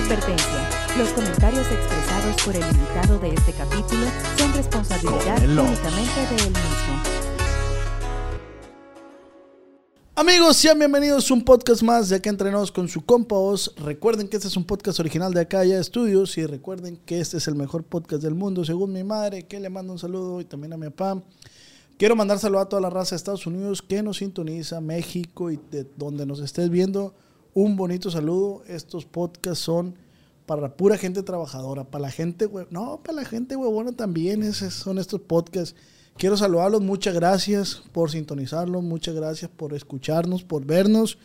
Advertencia. Los comentarios expresados por el invitado de este capítulo son responsabilidad Cómelo. únicamente de él mismo. Amigos, sean bienvenidos a un podcast más de Acá Entrenados con su compa Oz. Recuerden que este es un podcast original de Acá Ya Estudios y recuerden que este es el mejor podcast del mundo, según mi madre, que le mando un saludo y también a mi papá. Quiero mandar saludo a toda la raza de Estados Unidos que nos sintoniza, México y de donde nos estés viendo. Un bonito saludo. Estos podcasts son para la pura gente trabajadora, para la gente, hue- no, para la gente huevona también, esos son estos podcasts. Quiero saludarlos, muchas gracias por sintonizarlos, muchas gracias por escucharnos, por vernos.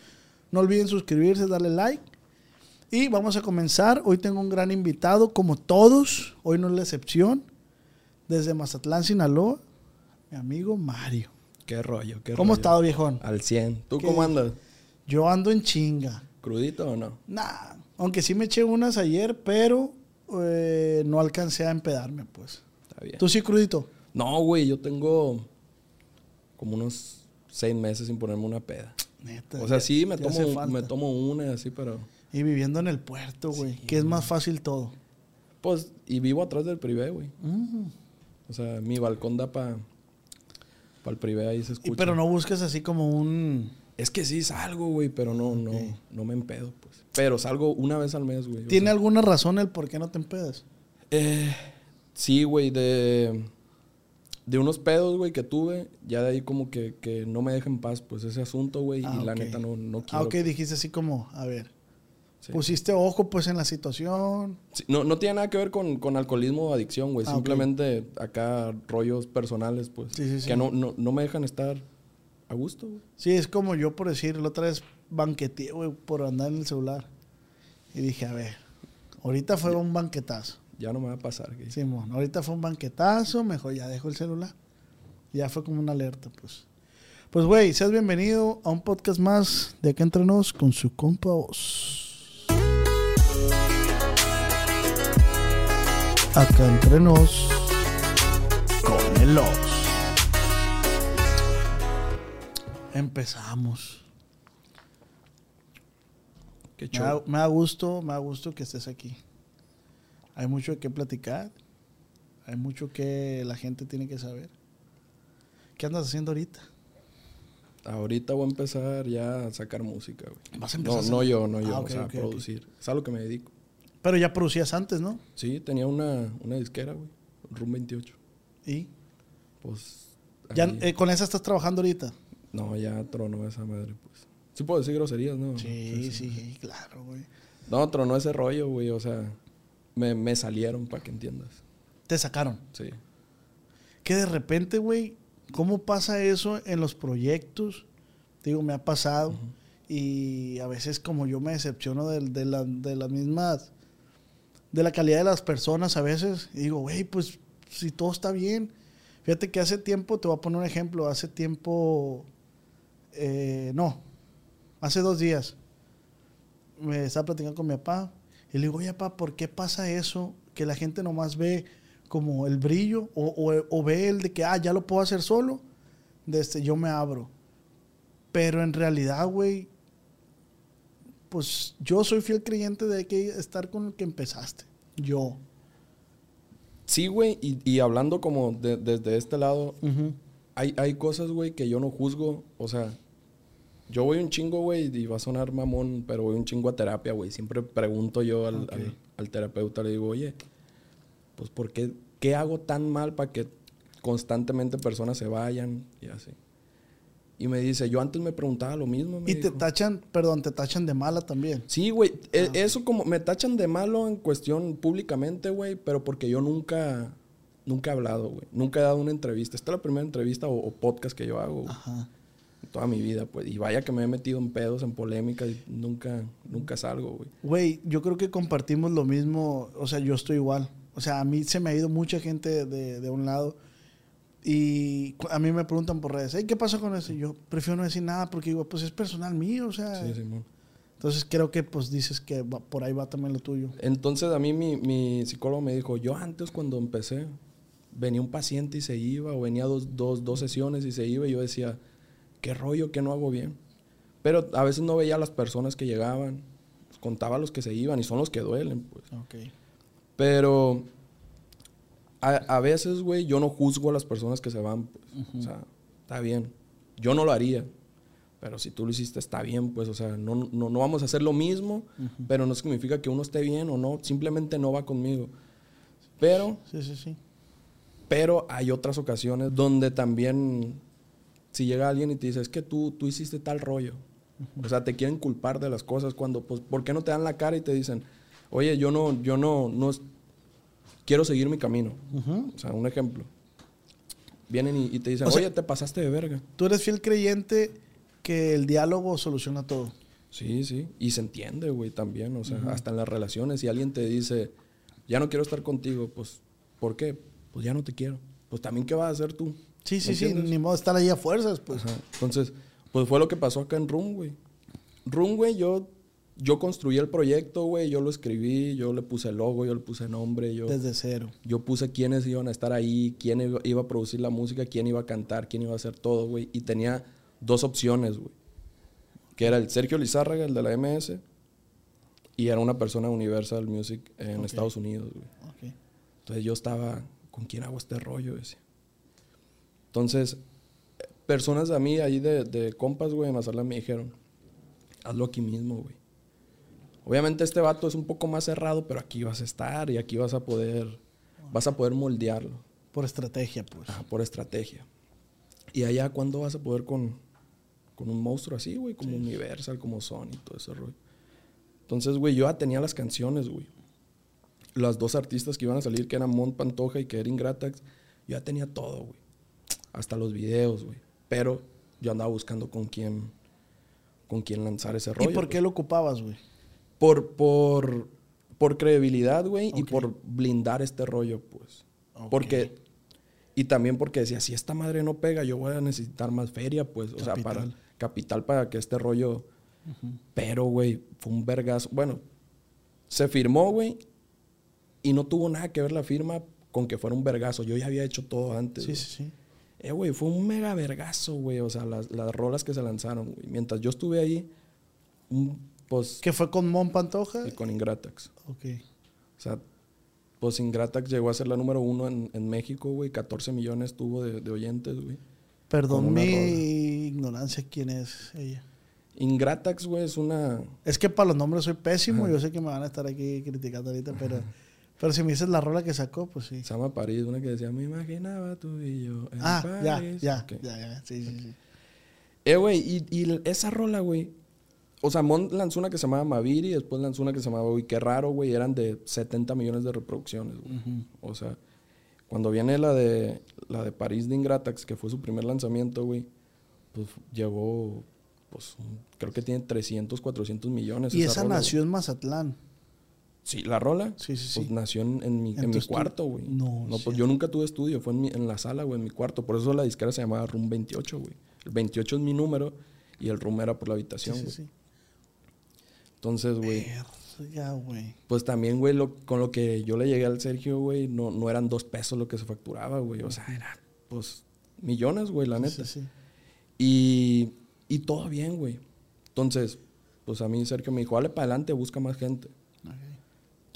No olviden suscribirse, darle like. Y vamos a comenzar. Hoy tengo un gran invitado, como todos, hoy no es la excepción. Desde Mazatlán, Sinaloa, mi amigo Mario. Qué rollo, qué ¿Cómo rollo. has estado, viejón? Al 100. ¿Tú ¿Qué? cómo andas? Yo ando en chinga. ¿Crudito o no? Nah, aunque sí me eché unas ayer, pero eh, no alcancé a empedarme, pues. Está bien. ¿Tú sí crudito? No, güey, yo tengo como unos seis meses sin ponerme una peda. Neta. O sea, sí, me tomo, me tomo una y así, pero... Y viviendo en el puerto, güey, que es más fácil todo. Pues, y vivo atrás del privé, güey. Mm. O sea, mi balcón da para pa el privé, ahí se Y, escucha. pero no buscas así como un... Es que sí salgo, güey, pero no, no, no me empedo, pues. Pero salgo una vez al mes, güey. o ¿Tiene sea. alguna razón el por qué no te empedas? Eh, sí, güey, de, de unos pedos, güey, que tuve, ya de ahí como que, que no me deja en paz, pues, ese asunto, güey, Ah, y la ok. neta no, no quiero. Ah, ok, dijiste así como, a ver, Sí. pusiste ojo pues en la situación. Sí, no, no tiene nada que ver con, con alcoholismo o adicción, güey, Ah, simplemente acá rollos personales, pues, Sí, sí, sí. que no, no, no me dejan estar a gusto, güey. Sí, es como yo por decir, la otra vez banqueteé, güey, por andar en el celular. Y dije, a ver, ahorita fue un banquetazo. Ya no me va a pasar, güey. Simón, ahorita fue un banquetazo, mejor ya dejo el celular. Ya fue como una alerta, pues. Pues, güey, seas bienvenido a un podcast más de Acá Entre Nos con su compa Oz. Acá Entre Nos con el Oz. Empezamos. Qué Me da, me da gusto, me da gusto que estés aquí. Hay mucho que platicar. Hay mucho que la gente tiene que saber. ¿Qué andas haciendo ahorita? Ahorita voy a empezar ya a sacar música, güey. Vas a empezar No, a no yo, no yo, Ah, o sea, ok. producir. Es a lo que me dedico. Pero ya producías antes, ¿no? Sí, tenía una, una disquera, güey. Room 28. Y Pues. ya eh, con esa estás trabajando ahorita. No, ya tronó esa madre, pues. Sí puedo decir groserías, ¿no? Sí, sí, claro, güey. No, tronó ese rollo, güey. O sea, me, me salieron para que entiendas. Te sacaron. Sí. Que de repente, güey, ¿cómo pasa eso en los proyectos? Digo, me ha pasado. Y a veces como yo me decepciono de, de, la- de las mismas, de la calidad de las personas a veces. Y digo, güey, pues si todo está bien. Fíjate que hace tiempo, te voy a poner un ejemplo, hace tiempo, eh, no, hace dos días, me estaba platicando con mi papá. Y le digo, oye, papá, ¿por qué pasa eso? Que la gente nomás ve como el brillo o, o- o ve el de que, ah, ya lo puedo hacer solo. De este, yo me abro. Pero en realidad, güey, pues yo soy fiel creyente de que estar con el que empezaste. Yo. Sí, güey. Y, y hablando como de- desde este lado, hay, hay cosas, güey, que yo no juzgo. O sea, yo voy un chingo, güey, y va a sonar mamón, pero voy un chingo a terapia, güey. Siempre pregunto yo al, Ok. al- al terapeuta, le digo, oye, pues, ¿por qué, qué hago tan mal para que constantemente personas se vayan y así? Y me dice, yo antes me preguntaba lo mismo. me Y te dijo. tachan, perdón, te tachan de mala también. Sí, güey. Ah, e- Eso como me tachan de malo en cuestión públicamente, güey, pero porque yo nunca, nunca he hablado, güey. Nunca he dado una entrevista. Esta es la primera entrevista o, o podcast que yo hago, güey, Ajá. Toda mi vida, pues. Y vaya que me he metido en pedos, en polémicas y nunca, nunca salgo, güey. Güey, yo creo que compartimos lo mismo. O sea, yo estoy igual. O sea, a mí se me ha ido mucha gente de, de un lado. Y a mí me preguntan por redes, "Ey, ¿qué pasa con eso? Y yo prefiero no decir nada porque digo, pues es personal mío, o sea. Sí, Simón. Entonces creo que pues dices que va- por ahí va también lo tuyo. Entonces a mí mi, mi psicólogo me dijo, yo antes cuando empecé, venía un paciente y se iba, o venía dos, dos, dos sesiones y se iba, y yo decía, qué rollo que no hago bien. Pero a veces no veía a las personas que llegaban. contaba los que se iban y son los que duelen, pues. Pero a, a veces, güey, yo no juzgo a las personas que se van, pues. O sea, está bien. Yo no lo haría. Pero si tú lo hiciste, está bien, pues. O sea, no, no, no vamos a hacer lo mismo, pero no significa que uno esté bien o no. Simplemente no va conmigo. Pero, Sí, sí, sí. pero hay otras ocasiones donde también, si llega alguien y te dice, es que tú, tú hiciste tal rollo. O sea, te quieren culpar de las cosas cuando, pues, ¿por qué no te dan la cara y te dicen, oye, yo no, yo no, no, quiero seguir mi camino? O sea, un ejemplo. Vienen y, y te dicen, O sea- oye, te pasaste de verga. Tú eres fiel creyente que el diálogo soluciona todo. Sí, sí. Y se entiende, güey, también. O sea, hasta en las relaciones. Si alguien te dice, ya no quiero estar contigo, pues, ¿por qué? Pues ya no te quiero. Pues también, ¿qué vas a hacer tú? Sí, sí, ¿Me sí. Ni modo de estar ahí a fuerzas, pues. Ajá. Entonces, pues fue lo que pasó acá en Room, güey. Room, güey, yo, yo construí el proyecto, güey. Yo lo escribí, yo le puse el logo, yo le puse nombre, yo, Desde cero. yo puse quiénes iban a estar ahí, quién iba, iba a producir la música, quién iba a cantar, quién iba a hacer todo, güey. Y tenía dos opciones, güey. Que era el Sergio Lizárraga, el de la MS, y era una persona de Universal Music en Ok. Estados Unidos, güey. Ok. Entonces yo estaba, ¿con quién hago este rollo? Decía. Entonces, personas a mí ahí de, de compas, güey, en Mazatlán me dijeron, hazlo aquí mismo, güey. Obviamente este vato es un poco más cerrado, pero aquí vas a estar y aquí vas a poder, vas a poder moldearlo Por estrategia, pues. ajá, por estrategia. Y allá, ¿cuándo vas a poder con, con un monstruo así, güey? Como Universal, como Sony, todo ese rollo. Entonces, güey, yo ya tenía las canciones, güey. Las dos artistas que iban a salir, que eran Mont Pantoja y que era Ingratax, yo ya tenía todo, güey. Hasta los videos, güey. Pero yo andaba buscando con quién, con quién lanzar ese rollo. ¿Y por qué lo ocupabas, güey? Por, por, por credibilidad, güey, y por blindar este rollo, pues. Ok. Porque, y también porque decía, si esta madre no pega, yo voy a necesitar más feria, pues, o sea, para capital para que este rollo. Pero, güey, fue un vergazo. Bueno, se firmó, güey, y no tuvo nada que ver la firma con que fuera un vergazo. Yo ya había hecho todo antes. Sí, sí, sí. Eh, güey, fue un mega vergazo, güey. O sea, las, las rolas que se lanzaron, güey. Mientras yo estuve ahí, un, pues, ¿Qué fue con Mon Pantoja? y con Ingratax. Ok. O sea, pues Ingratax llegó a ser la número uno en, en México, güey. 14 millones tuvo de, de oyentes, güey. Perdón mi ignorancia, ¿quién es ella? Ingratax, güey, es una... Es que para los nombres soy pésimo. Yo sé que me van a estar aquí criticando ahorita, pero, pero si me dices la rola que sacó, pues sí. Se llama París, una que decía, me imaginaba tú y yo en Ah, ya, París". ya, Ok. ya, ya. Sí, sí, sí. Eh, güey, y, y esa rola, güey. O sea, Mon lanzó una que se llamaba Maviri, después lanzó una que se llamaba Uy, qué raro, güey. Eran de 70 millones de reproducciones, güey. O sea, cuando viene la de, la de París de Ingratax, que fue su primer lanzamiento, güey, pues llegó, pues, creo que tiene 300, 400 millones. Y esa rola, güey. nació en Mazatlán. Sí, la rola. Sí, sí, Pues sí. nació en, en mi, ¿En mi cuarto, güey. No, pues sí. yo nunca tuve estudio, fue en, mi- en la sala, güey, en mi cuarto. Por eso la disquera se llamaba Room 28, güey. El 28 es mi número y el room era por la Sí, habitación, sí, güey. sí. Entonces, güey, pues también, güey, lo- con lo que yo le llegué al Sergio, güey, no, no eran dos pesos lo que se facturaba, güey. O sea, era, pues, millones, güey, la neta. Sí, sí. Y, y todo bien, güey. Entonces, pues a mí Sergio me dijo, dale para adelante, busca más gente.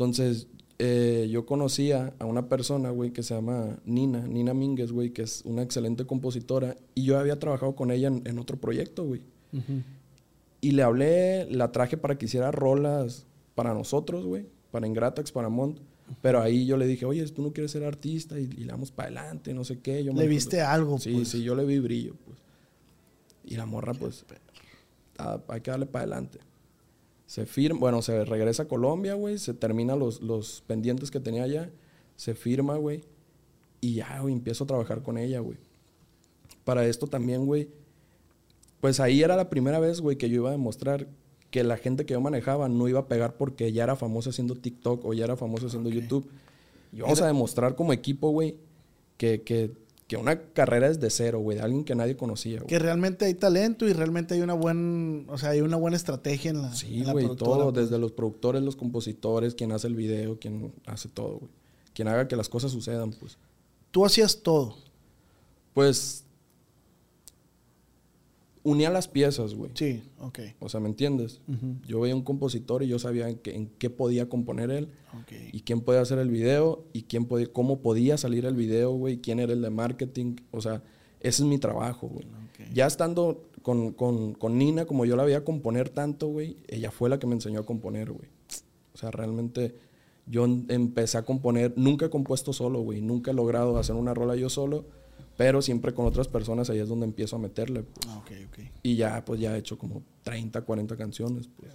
Entonces, eh, yo conocía a una persona, güey, que se llama Nina, Nina Mínguez, güey, que es una excelente compositora. Y yo había trabajado con ella en, en otro proyecto, güey. Y le hablé, la traje para que hiciera rolas para nosotros, güey. Para Ingratax, para Mont. Pero ahí yo le dije, oye, tú no quieres ser artista y, y le damos para adelante, no sé qué. Yo me Le viste algo, Sí, pues. sí, yo le vi brillo, pues. Y la morra, pues, ah, hay que darle para adelante. Se firma, bueno, se regresa a Colombia, güey, se termina los, los pendientes que tenía allá, se firma, güey, y ya, güey, empiezo a trabajar con ella, güey. Para esto también, güey, pues ahí era la primera vez, güey, que yo iba a demostrar que la gente que yo manejaba no iba a pegar porque ya era famoso haciendo TikTok o ya era famoso haciendo. YouTube. Y vamos a demostrar como equipo, güey, que, que, que una carrera es de cero, güey, de alguien que nadie conocía, güey. Que realmente hay talento y realmente hay una buena, o sea, hay una buena estrategia en la, Sí, en güey, todo, pues. desde los productores, los compositores, quien hace el video, quien hace todo, güey. Quien haga que las cosas sucedan, pues. Tú hacías todo. Pues unía las piezas, güey. Sí, ok. O sea, ¿me entiendes? Yo veía un compositor y yo sabía en qué, en qué podía componer él. Ok. Y quién podía hacer el video. Y quién podía, cómo podía salir el video, güey. Quién era el de marketing. O sea, ese es mi trabajo, güey. Ok. Ya estando con, con, con Nina, como yo la veía componer tanto, güey, ella fue la que me enseñó a componer, güey. O sea, realmente yo en- empecé a componer, nunca he compuesto solo, güey, nunca he logrado hacer una rola yo solo, pero siempre con otras personas, ahí es donde empiezo a meterle. pues. Ah, ok, ok. Y ya, pues ya he hecho como 30, 40 canciones. pues.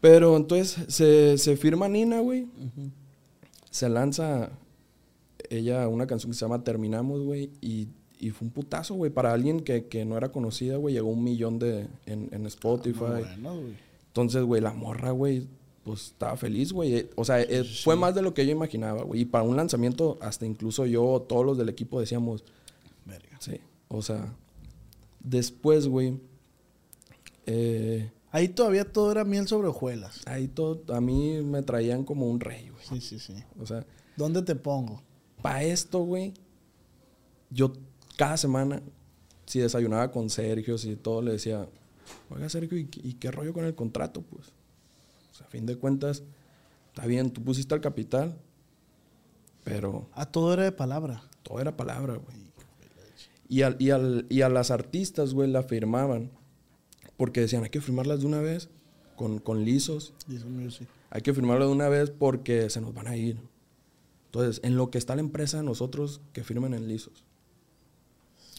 Pero entonces se, se firma Nina, güey. Se lanza ella una canción que se llama Terminamos, güey. Y, y fue un putazo, güey. Para alguien que, que no era conocida, güey, llegó un millón de, en, en Spotify. Muy bueno, güey. Entonces, güey, la morra, güey, pues estaba feliz, güey. Eh, O sea, eh, fue más de lo que yo imaginaba, güey. Y para un lanzamiento, hasta incluso yo, todos los del equipo decíamos, Verga. sí. O sea, después, güey, eh, Ahí todavía todo era miel sobre hojuelas. ahí todo, a mí me traían como un rey, güey. Sí, sí, sí. O sea, ¿Dónde te pongo? para esto, güey, yo cada semana, si desayunaba con Sergio, si todo, le decía, oiga, Sergio, ¿y, y qué rollo con el contrato? Pues, o sea, a fin de cuentas, está bien, tú pusiste al capital, pero Ah, todo era de palabra. todo era palabra, güey. Y, al- y, al- y a las artistas, güey, la firmaban, porque decían, hay que firmarlas de una vez, con, con lisos, Music. hay que firmarlo de una vez porque se nos van a ir. Entonces, en lo que está la empresa, nosotros que firmen en lisos.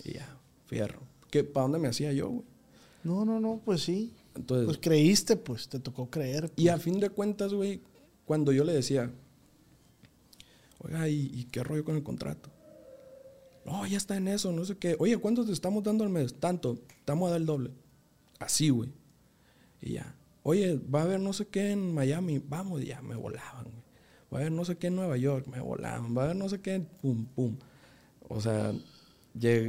Y ya, fierro. ¿Qué, ¿Para dónde me hacía yo, güey? No, no, no, pues sí. Entonces, Pues creíste, pues, te tocó creer. y a fin de cuentas, güey, cuando yo le decía, oiga, ¿y, y qué rollo con el contrato? No, ya está en eso, no sé qué. Oye, ¿cuánto te estamos dando al mes? Tanto, estamos a dar el doble. Así, güey. Y ya. Oye, va a haber no sé qué en Miami. Vamos, ya me volaban, güey. Va a haber no sé qué en Nueva York. Me volaban. Va a haber no sé qué. Pum, pum. O sea,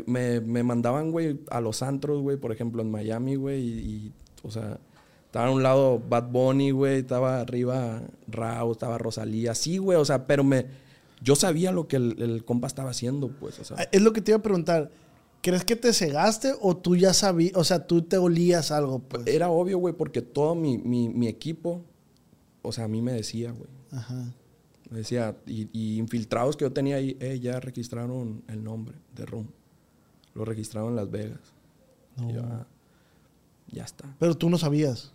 me, me mandaban, güey, a los antros, güey, por ejemplo, en Miami, güey. Y, y, o sea, estaba a un lado Bad Bunny, güey. Estaba arriba Rao, estaba Rosalía. Sí, güey. O sea, pero me... Yo sabía lo que el, el compa estaba haciendo, pues. O sea, Es lo que te iba a preguntar. ¿Crees que te cegaste o tú ya sabías, o sea, tú te olías algo, pues? Era obvio, güey, porque todo mi, mi, mi equipo, o sea, a mí me decía, güey. Ajá. Me decía, y, y infiltrados que yo tenía ahí, eh, ya registraron el nombre de Room. Lo registraron en Las Vegas. Y yo, "Ah, ya está. Pero tú no sabías.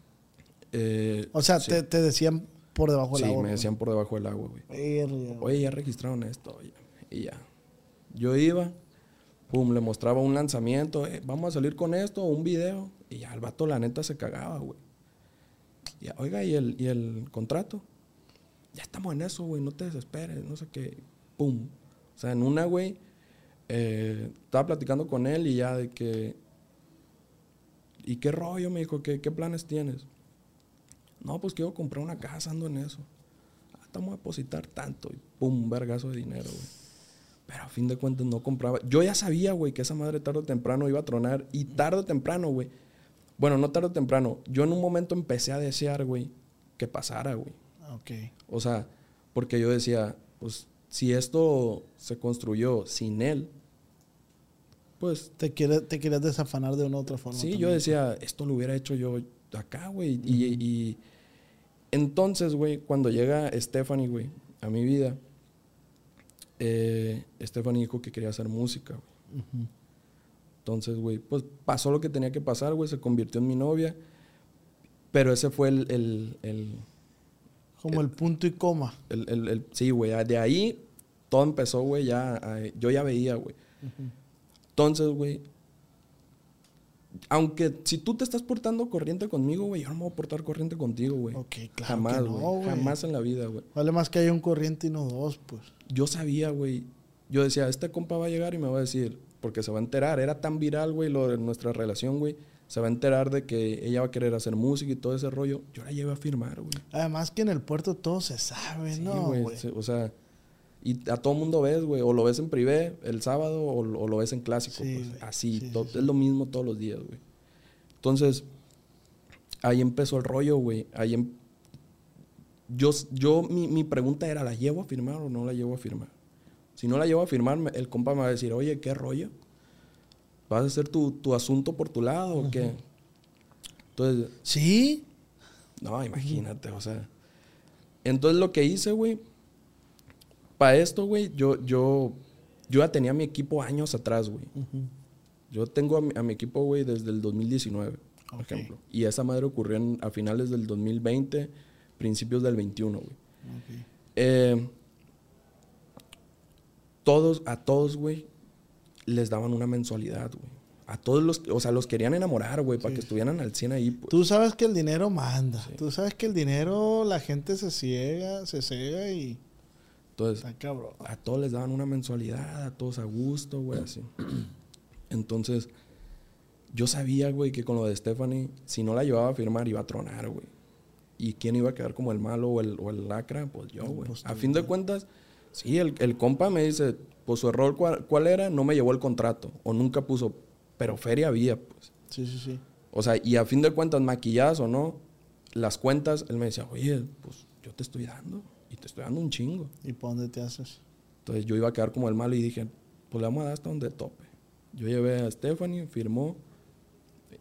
Eh, O sea, sí, te, te decían por debajo sí, del agua. me decían por debajo del agua, güey. Verga. Oye, ya registraron esto, oye. Y ya. Yo iba, pum, le mostraba un lanzamiento, eh, vamos a salir con esto, un video. Y ya el vato, la neta, se cagaba, güey. Y ya, oiga, ¿y el, ¿y el contrato? Ya estamos en eso, güey, no te desesperes, no sé qué. Pum. O sea, en una, güey, eh, estaba platicando con él y ya de que. ¿Y qué rollo? Me dijo, ¿qué, qué planes tienes? No, pues quiero comprar una casa, ando en eso. Ah, estamos a depositar tanto. Y pum, un vergazo de dinero, güey. Pero a fin de cuentas no compraba. Yo ya sabía, güey, que esa madre tarde o temprano iba a tronar. Y tarde o temprano, güey. Bueno, no tarde o temprano. Yo en un momento empecé a desear, güey, que pasara, güey. Ok. O sea, porque yo decía, pues, si esto se construyó sin él, pues Te, quiere, te querías desafanar de una u otra forma. Sí, yo decía, esto lo hubiera hecho yo acá, güey. y, y entonces, güey, cuando llega Stephanie, güey, a mi vida, eh, Stephanie dijo que quería hacer música, güey. Entonces, güey, pues pasó lo que tenía que pasar, güey, se convirtió en mi novia. Pero ese fue el, el, el, Como el punto y coma. el- el- el- sí, güey, de ahí todo empezó, güey, ya, yo ya veía, güey. Entonces, güey, aunque si tú te estás portando corriente conmigo, güey, yo no me voy a portar corriente contigo, güey. Ok, claro Jamás, que no, güey. Jamás en la vida, güey. Vale más que haya un corriente y no dos, pues. Yo sabía, güey. Yo decía, este compa va a llegar y me va a decir, porque se va a enterar. Era tan viral, güey, lo de nuestra relación, güey. Se va a enterar de que ella va a querer hacer música y todo ese rollo. Yo la llevé a firmar, güey. Además que en el puerto todo se sabe, Sí, ¿no, güey. O sea, y a todo mundo ves, güey. O lo ves en privé el sábado o, o lo ves en clásico. Sí, pues, así. Sí, Es lo mismo todos los días, güey. Entonces, ahí empezó el rollo, güey. Ahí em- yo, yo mi, mi pregunta era, ¿la llevo a firmar o no la llevo a firmar? Si no la llevo a firmar, el compa me va a decir, oye, ¿qué rollo? ¿Vas a hacer tu, tu asunto por tu lado o qué? Entonces, ¿Sí? no, imagínate, o sea. Entonces lo que hice, güey, para esto, güey, yo, yo, yo ya tenía mi equipo años atrás, güey. Yo tengo a mi, a mi equipo, güey, desde el 2019, por Ok. ejemplo. Y esa madre ocurrió en- a finales del 2020, principios del 21, güey. Eh, todos, a todos, güey, les daban una mensualidad, güey. A todos los, o sea, los querían enamorar, güey, para que estuvieran al 100 ahí, pues. Tú sabes que el dinero manda. Tú sabes que el dinero, la gente se ciega, se ciega y Entonces, a todos les daban una mensualidad, a todos a gusto, güey, así. Entonces, yo sabía, güey, que con lo de Stephanie, si no la llevaba a firmar, iba a tronar, güey. ¿Y quién iba a quedar como el malo o el, o el lacra? Pues yo, güey. pues a fin de cuentas, sí, el, el compa me dice, pues su error, ¿cuál, cuál era? No me llevó el contrato. O nunca puso, pero feria había, pues. Sí, sí, sí. O sea, y a fin de cuentas, maquilladas o no, las cuentas, él me decía, oye, pues yo te estoy dando. Y te estoy dando un chingo. ¿Y para dónde te haces? Entonces yo iba a quedar como el malo y dije, pues le vamos a dar hasta donde tope. Yo llevé a Stephanie, firmó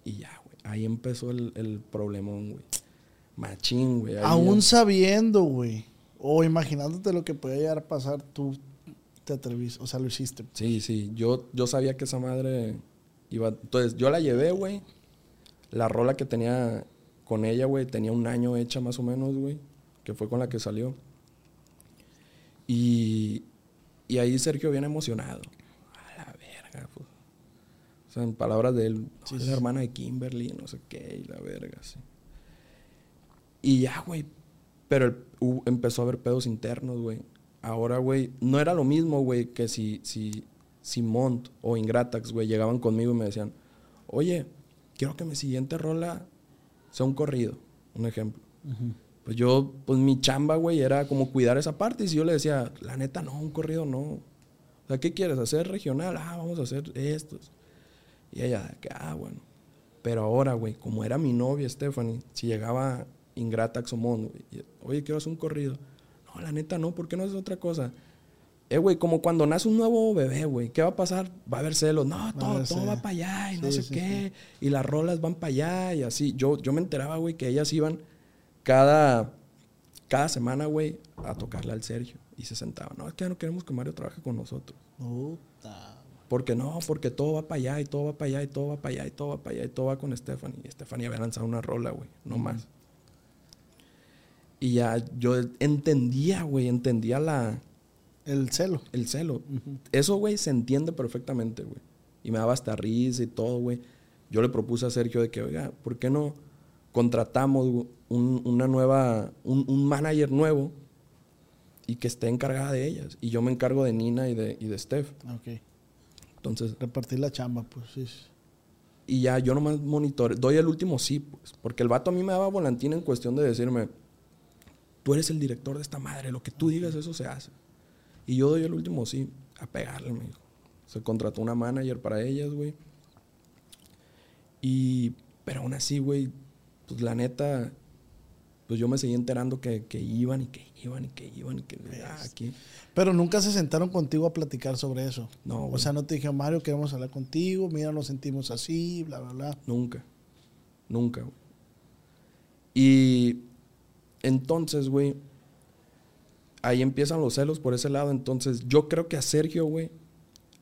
y ya, güey. Ahí empezó el, el problemón, güey. Machín, güey. Aún ya- sabiendo, güey. O imaginándote lo que podía llegar a pasar, tú te atreviste. O sea, lo hiciste. Sí, sí. Yo, yo sabía que esa madre iba... Entonces yo la llevé, güey. La rola que tenía con ella, güey, tenía un año hecha más o menos, güey. Que fue con la que salió. Y, y ahí Sergio viene emocionado. A la verga, pues. O sea, en palabras de él, "No, es la hermana de Kimberly, no sé qué, y la verga, sí. Y ya, güey. Pero el- empezó a haber pedos internos, güey. Ahora, güey, no era lo mismo, güey, que si, si, si Mont o Ingratax, güey, llegaban conmigo y me decían, oye, quiero que mi siguiente rola sea un corrido, un ejemplo. Pues yo, pues mi chamba, güey, era como cuidar esa parte. Y si yo le decía, la neta, no, un corrido no. O sea, ¿qué quieres? ¿Hacer regional? Ah, vamos a hacer estos. Y ella, que, ah, bueno. Pero ahora, güey, como era mi novia, Stephanie, si llegaba Ingratax o Mon, güey, oye, quiero hacer un corrido. No, la neta, no, ¿por qué no haces otra cosa? Eh, güey, como cuando nace un nuevo bebé, güey, ¿qué va a pasar? Va a haber celos. No, todo, todo va para allá y no sé sí, qué. Y las rolas van para allá y así. Yo, yo me enteraba, güey, que ellas iban cada, cada semana, güey, a tocarle al Sergio. Y se sentaban. No, es que ya no queremos que Mario trabaje con nosotros. Puta. Porque no, porque todo va para allá y todo va para allá y todo va para allá y todo va para allá y todo va con Stephanie. Y Stephanie había lanzado una rola, güey, no más. Y ya yo entendía, güey, entendía la, El celo. el celo. Eso, güey, se entiende perfectamente, güey. Y me daba hasta risa y todo, güey. Yo le propuse a Sergio de que, oiga, ¿por qué no contratamos güey, un, una nueva, un, un manager nuevo y que esté encargada de ellas? Y yo me encargo de Nina y de, y de Steph. Ok. Entonces, Repartir la chamba, pues sí. y ya yo nomás monitore, doy el último sí, pues. Porque el vato a mí me daba volantín en cuestión de decirme, tú eres el director de esta madre, lo que tú digas, eso se hace. Y yo doy el último sí, a pegarle, me dijo. Se contrató una manager para ellas, güey. Y, pero aún así, güey, pues la neta, pues yo me seguí enterando que, que iban y que iban y que iban y que, ah, aquí. Pero nunca se sentaron contigo a platicar sobre eso. No, O güey. sea, no te dijeron, Mario, queremos hablar contigo, mira, nos sentimos así, bla, bla, bla. Nunca. Nunca, güey. Y entonces, güey, ahí empiezan los celos por ese lado. Entonces, yo creo que a Sergio, güey,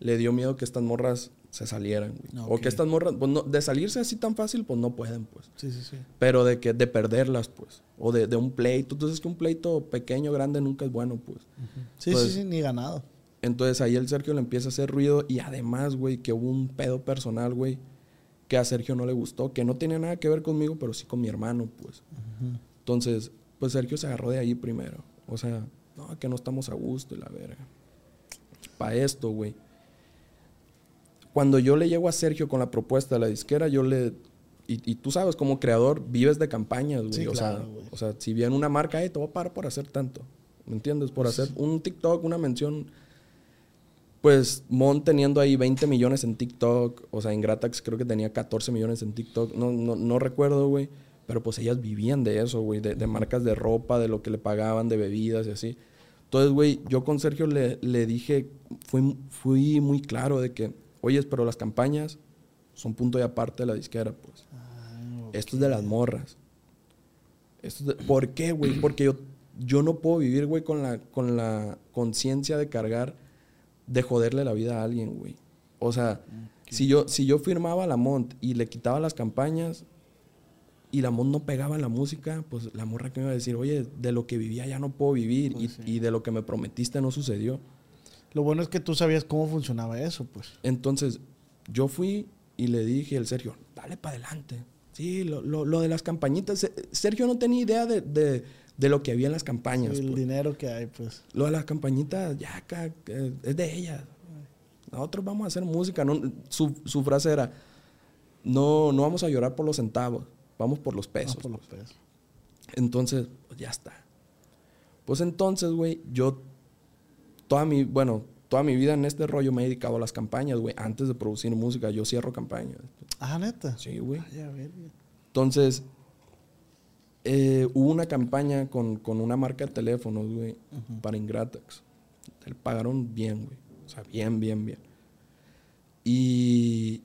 le dio miedo que estas morras se salieran, güey. O que estas morras, pues no, de salirse así tan fácil, pues no pueden, pues. Sí, sí, sí. Pero de que, de perderlas, pues. O de, de un pleito. Entonces, que un pleito pequeño, grande, nunca es bueno, pues. Sí, Pues- sí, sí, ni ganado. Entonces ahí el Sergio le empieza a hacer ruido y además, güey, que hubo un pedo personal, güey, que a Sergio no le gustó, que no tenía nada que ver conmigo, pero sí con mi hermano, pues. Entonces, pues Sergio se agarró de ahí primero. O sea, no, que no estamos a gusto y la verga. Para esto, güey. Cuando yo le llego a Sergio con la propuesta de la disquera, yo le... Y, y tú sabes, como creador, vives de campañas, güey. Sí, o, claro, sea, güey. o sea, si viene una marca, hey, te voy a pagar por hacer tanto. ¿Me entiendes? Por hacer un TikTok, una mención pues Mon teniendo ahí 20 millones en TikTok, o sea, Ingratax creo que tenía 14 millones en TikTok, no, no, no recuerdo, güey, pero pues ellas vivían de eso, güey, de, de marcas de ropa, de lo que le pagaban, de bebidas y así. Entonces, güey, yo con Sergio le, le dije, fui, fui muy claro de que, oye, pero las campañas son punto y aparte de la disquera, pues. Ah, Esto es de las morras. Esto es de- ¿Por qué, güey? Porque yo, yo no puedo vivir, güey, con la, con la conciencia de cargar, de joderle la vida a alguien, güey. O sea, si, yo, si yo firmaba a la Mont y le quitaba las campañas y la Mont no pegaba en la música, pues la morra que me iba a decir, oye, de lo que vivía ya no puedo vivir y, Pues sí. y de lo que me prometiste no sucedió. Lo bueno es que tú sabías cómo funcionaba eso, pues. Entonces, yo fui y le dije al Sergio, dale para adelante. Sí, lo, lo- lo de las campañitas. eh, Sergio no tenía idea de, de- de lo que había en las campañas. el pues. dinero que hay, pues. Lo de las campañitas, ya acá, es de ella. Nosotros vamos a hacer música. No, su, su frase era, no, no vamos a llorar por los centavos, vamos por los pesos. No por los pesos. Entonces, pues ya está. Pues entonces, güey, yo toda mi, bueno, toda mi vida en este rollo me he dedicado a las campañas, güey. Antes de producir música, yo cierro campañas. Ah, neta. Sí, güey. Entonces, eh, hubo una campaña con, con una marca de teléfonos, güey, para Ingratax. Le pagaron bien, güey. O sea, bien, bien, bien. Y,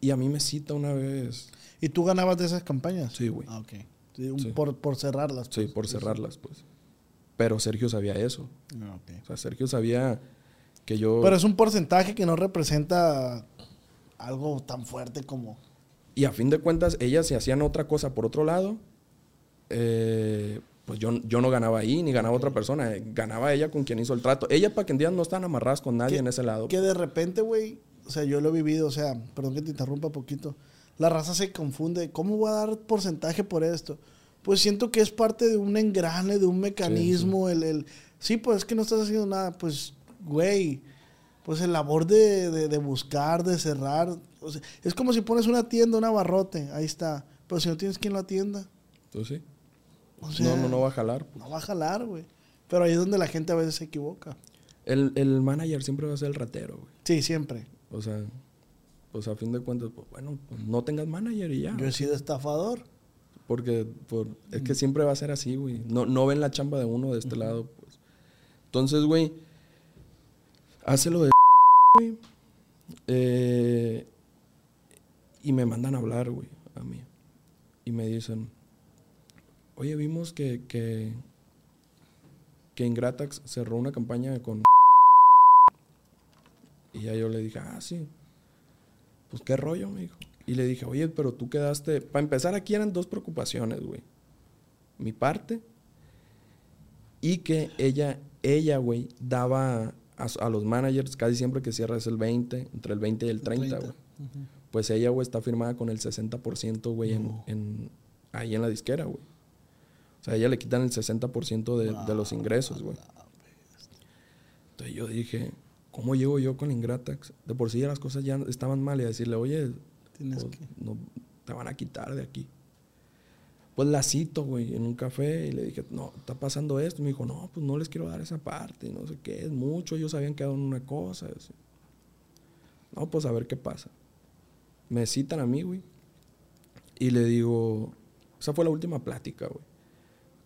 y a mí me cita una vez, ¿Y tú ganabas de esas campañas? Sí, güey. Ah, ok. Sí, un- Sí. Por, por cerrarlas. sí, pues. por cerrarlas, pues. Pero Sergio sabía eso. Ah, ok. O sea, Sergio sabía que yo... Pero es un porcentaje que no representa algo tan fuerte como... Y a fin de cuentas, ellas si hacían otra cosa por otro lado, eh, pues yo, yo no ganaba ahí, ni ganaba otra persona. Ganaba ella con quien hizo el trato. Ella, para que entiendan, no estaban amarradas con nadie Que- en ese lado. Que de repente, güey, o sea, yo lo he vivido, o sea, perdón que te interrumpa poquito. La raza se confunde. ¿Cómo voy a dar porcentaje por esto? Pues siento que es parte de un engrane, de un mecanismo. El, el, sí, pues es que no estás haciendo nada. Pues, güey, pues el labor de, de- de buscar, de cerrar. o sea, es como si pones una tienda, un abarrote, ahí está. Pero si no tienes quien lo atienda, Entonces, sí. o sea, no, no, no va a jalar. pues. no va a jalar, güey. Pero ahí es donde la gente a veces se equivoca. El, el manager siempre va a ser el ratero, güey. Sí, siempre. O sea, pues a fin de cuentas, pues, bueno, pues, no tengas manager y ya. Yo he sido estafador. Porque por, es que siempre va a ser así, güey. No, no ven la chamba de uno de este lado, pues. Entonces, güey, hace lo de güey. Eh, y me mandan a hablar, güey, a mí. Y me dicen, oye, vimos que, que, que Ingratax cerró una campaña con... Y ya yo le dije, ah, sí. Pues qué rollo, me dijo. Y le dije, oye, pero tú quedaste. Para empezar, aquí eran dos preocupaciones, güey. Mi parte. Y que ella, ella, güey, daba a, a los managers casi siempre que cierras el 20, entre el 20 y el 30, güey. Pues ella, güey, está firmada con el 60%, güey, en, en- ahí en la disquera, güey. O sea, a ella le quitan el 60% de, de los ingresos, güey. Entonces yo dije, ¿cómo llego yo con Ingratax? De por sí ya las cosas ya estaban mal y a decirle, oye, Tienes pues, que- no, te van a quitar de aquí. Pues la cito, güey, en un café y le dije, no, está pasando esto. Y me dijo, no, pues no les quiero dar esa parte, no sé qué, es mucho, ellos habían quedado en una cosa. así. No, pues a ver qué pasa. Me citan a mí, güey, y le digo, esa fue la última plática, güey.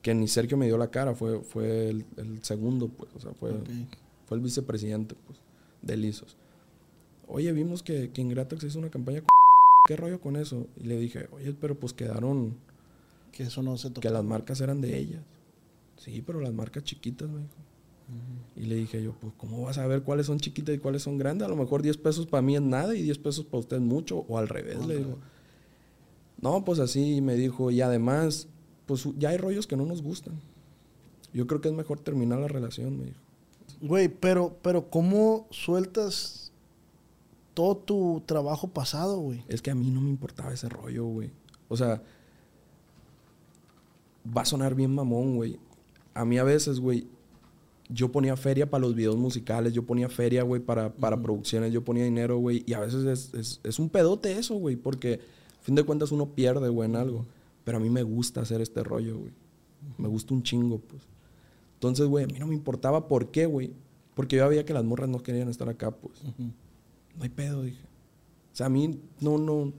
Que ni Sergio me dio la cara, fue, fue el, el segundo, pues, o sea, fue, fue el vicepresidente, pues, de Lisos. Oye, vimos que, que Ingratax hizo una campaña con... ¿Qué rollo con eso? Y le dije, oye, pero pues quedaron... Que eso no se toca. Que las marcas eran de ellas. Sí, pero las marcas chiquitas, me dijo. Y le dije yo, pues, ¿cómo vas a ver cuáles son chiquitas y cuáles son grandes? A lo mejor 10 pesos para mí es nada y 10 pesos para usted es mucho. O al revés, le digo. No, pues así me dijo. Y además, pues ya hay rollos que no nos gustan. Yo creo que es mejor terminar la relación, me dijo. Güey, pero, pero ¿cómo sueltas todo tu trabajo pasado, güey? Es que a mí no me importaba ese rollo, güey. O sea, va a sonar bien mamón, güey. A mí a veces, güey, yo ponía feria para los videos musicales, yo ponía feria, güey, para, para producciones, yo ponía dinero, güey. Y a veces es, es- es un pedote eso, güey, porque a fin de cuentas uno pierde, güey, en algo. Pero a mí me gusta hacer este rollo, güey. Me gusta un chingo, pues. Entonces, güey, a mí no me importaba por qué, güey. Porque yo veía que las morras no querían estar acá, pues. No hay pedo, dije. O sea, a mí no, no,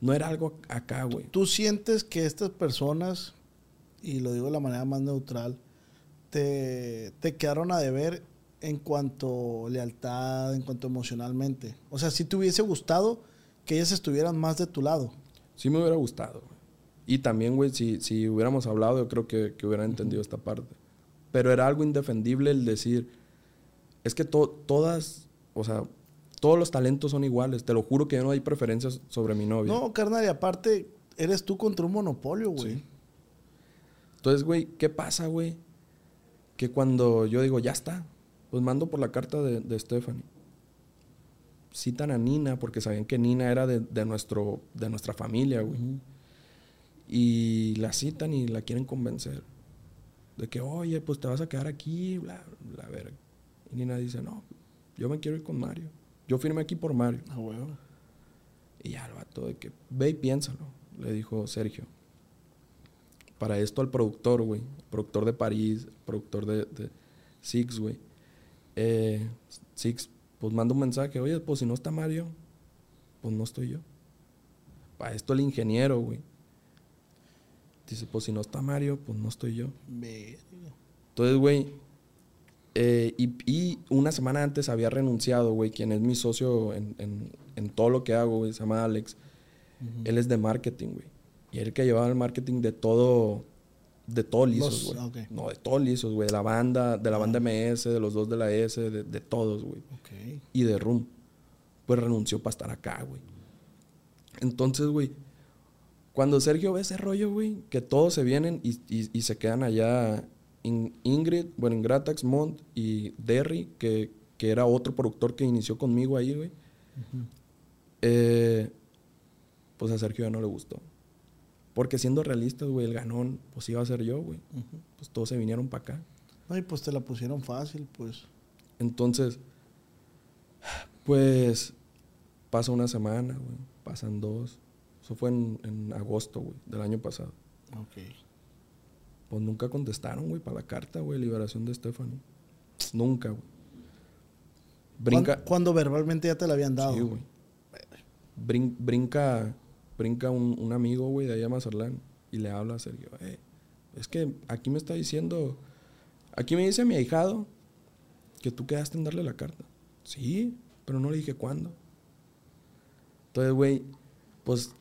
no era algo acá, güey. ¿Tú sientes que estas personas, y lo digo de la manera más neutral, te, te quedaron a deber en cuanto lealtad, en cuanto emocionalmente? O sea, si te hubiese gustado que ellas estuvieran más de tu lado. Sí me hubiera gustado. güey. Y también, güey, si, si hubiéramos hablado, yo creo que, que hubieran entendido esta parte. Pero era algo indefendible el decir, es que to- todas, o sea, todos los talentos son iguales. Te lo juro que no hay preferencias sobre mi novia. No, carnal, y aparte, eres tú contra un monopolio, güey. Sí. Entonces, güey, ¿qué pasa, güey? Que cuando yo digo, ya está, pues mando por la carta de, de Stephanie. Citan a Nina porque sabían que Nina era de, de nuestro, de nuestra familia, güey. Y la citan y la quieren convencer. De que, oye, pues te vas a quedar aquí, bla, bla, verga. Y Nina dice, no, yo me quiero ir con Mario. Yo firmé aquí por Mario. Ah, huevo. Y ya el vato de que, ve y piénsalo, le dijo Sergio. Para esto al productor, güey, productor de París, productor de, de Six, güey. Eh, Six, pues manda un mensaje, oye, pues si no está Mario, pues no estoy yo. Para esto el ingeniero, güey. Dice, pues si no está Mario, pues no estoy yo. Entonces, güey, eh, y, y una semana antes había renunciado, güey, quien es mi socio en, en- en todo lo que hago, güey, se llama Alex. Él es de marketing, güey. Y él que llevaba el marketing de todo, de todo lisos, güey. No, de todo lisos, güey. De la banda, de la banda MS, de los dos de la S, de, de todos, güey. Ok. Y de Room. Pues renunció para estar acá, güey. Entonces, güey, cuando Sergio ve ese rollo, güey, que todos se vienen y, y- y se quedan allá, In- Ingrid, bueno, Ingratax, Mont y Derry, que, que era otro productor que inició conmigo ahí, güey. Eh, pues a Sergio ya no le gustó. Porque siendo realistas, güey, el ganón, pues iba a ser yo, güey. Pues todos se vinieron para acá. No, y pues te la pusieron fácil, pues. Entonces, pues pasa una semana, güey. Pasan dos. Eso fue en, en agosto, güey, del año pasado. Ok. Pues nunca contestaron, güey, para la carta, güey, liberación de Stephanie. Nunca, güey. Brinca. Cuando, verbalmente ya te la habían dado. Sí, güey. Brin- brinca, brinca un, un amigo, güey, de allá a Mazatlán y le habla a Sergio. "Eh, es que aquí me está diciendo, aquí me dice mi ahijado que tú quedaste en darle la carta. Sí, pero no le dije cuándo. Entonces, güey, pues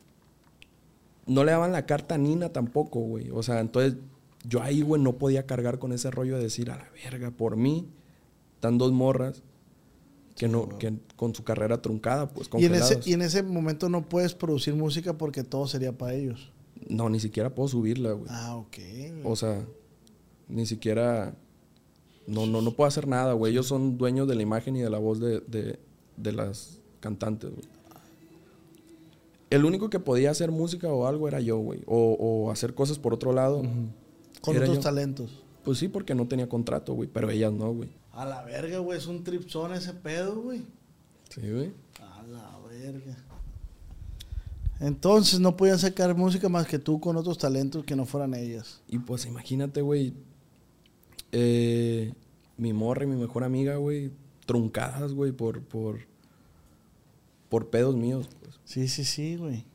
no le daban la carta a Nina tampoco, güey. O sea, entonces yo ahí, güey, no podía cargar con ese rollo de decir, a la verga, por mí, están dos morras que no, que con su carrera truncada, pues Y en, ese, y en ese momento no puedes producir música porque todo sería para ellos. No, ni siquiera puedo subirla, güey. Ah, ok. O sea, ni siquiera. No, no, no puedo hacer nada, güey. Ellos son dueños de la imagen y de la voz de, de- de las cantantes, güey. El único que podía hacer música o algo era yo, güey. O, o hacer cosas por otro lado. Con Era otros yo. talentos. Pues sí, porque no tenía contrato, güey. Pero ellas no, güey. A la verga, güey. Es un tripzón ese pedo, güey. Sí, güey. A la verga. Entonces no podían sacar música más que tú con otros talentos que no fueran ellas. Y pues imagínate, güey. eh, mi morra y mi mejor amiga, güey. Truncadas, güey, por, por. Por pedos míos, pues. Sí, sí, sí, güey.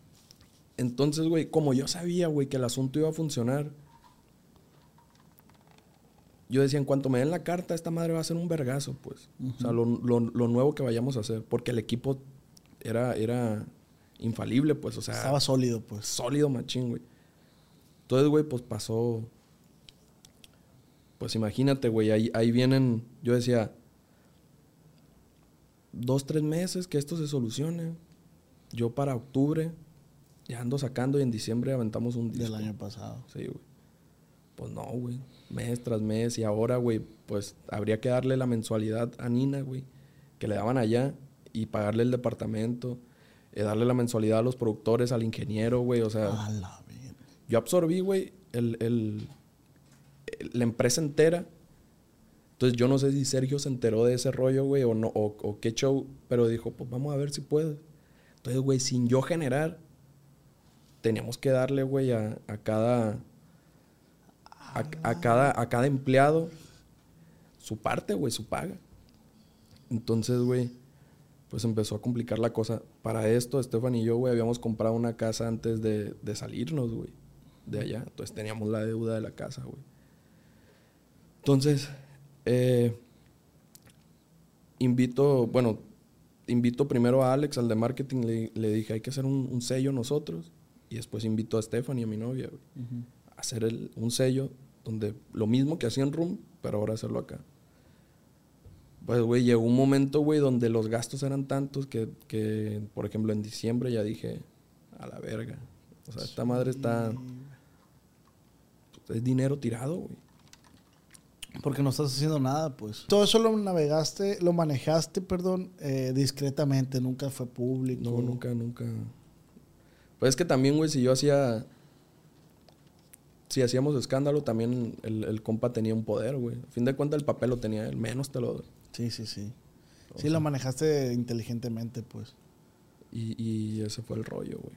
Entonces, güey, como yo sabía, güey, que el asunto iba a funcionar, yo decía, en cuanto me den la carta, esta madre va a ser un vergazo, pues. O sea, lo, lo- lo nuevo que vayamos a hacer. Porque el equipo era, era infalible, pues. O sea, Estaba sólido, pues. sólido machín, güey. Entonces, güey, pues pasó. Pues imagínate, güey, ahí, ahí vienen. Yo decía. Dos, tres meses que esto se solucione. Yo para octubre ya ando sacando y en diciembre aventamos un disco. Del año pasado. Sí, güey. Pues no, güey. Mes tras mes. Y ahora, güey, pues habría que darle la mensualidad a Nina, güey. Que le daban allá. Y pagarle el departamento. eh, darle la mensualidad a los productores, al ingeniero, güey. O sea, A la verga. yo absorbí, güey, el, el- el- la empresa entera. Entonces yo no sé si Sergio se enteró de ese rollo, güey, o no, o, o qué show, pero dijo, pues vamos a ver si puede. Entonces, güey, sin yo generar, teníamos que darle, güey, a, a cada. A, a cada, a cada empleado su parte, güey, su paga. Entonces, güey, pues empezó a complicar la cosa. Para esto, Estefan y yo, güey, habíamos comprado una casa antes de, de salirnos, güey, de allá. Entonces teníamos la deuda de la casa, güey. Entonces, eh, invito, bueno, invito primero a Alex, al de marketing, le, le dije, hay que hacer un, un sello nosotros. Y después invito a Stephanie, a mi novia, güey, a hacer el- un sello donde lo mismo que hacía en Room, pero ahora hacerlo acá. Pues, güey, llegó un momento, güey, donde los gastos eran tantos que, que, por ejemplo, en diciembre ya dije, a la verga. O sea, esta madre está... Es dinero tirado, güey. Porque no estás haciendo nada, pues. Todo eso lo navegaste, lo manejaste, perdón, eh, discretamente, nunca fue público. No, nunca, nunca. Pues es que también, güey, si yo hacía. Si hacíamos escándalo, también el, el compa tenía un poder, güey. A fin de cuentas, el papel lo tenía él, menos te lo doy. Sí, sí, sí. O Sí, sea. lo manejaste inteligentemente, pues. Y, y ese fue el rollo, güey.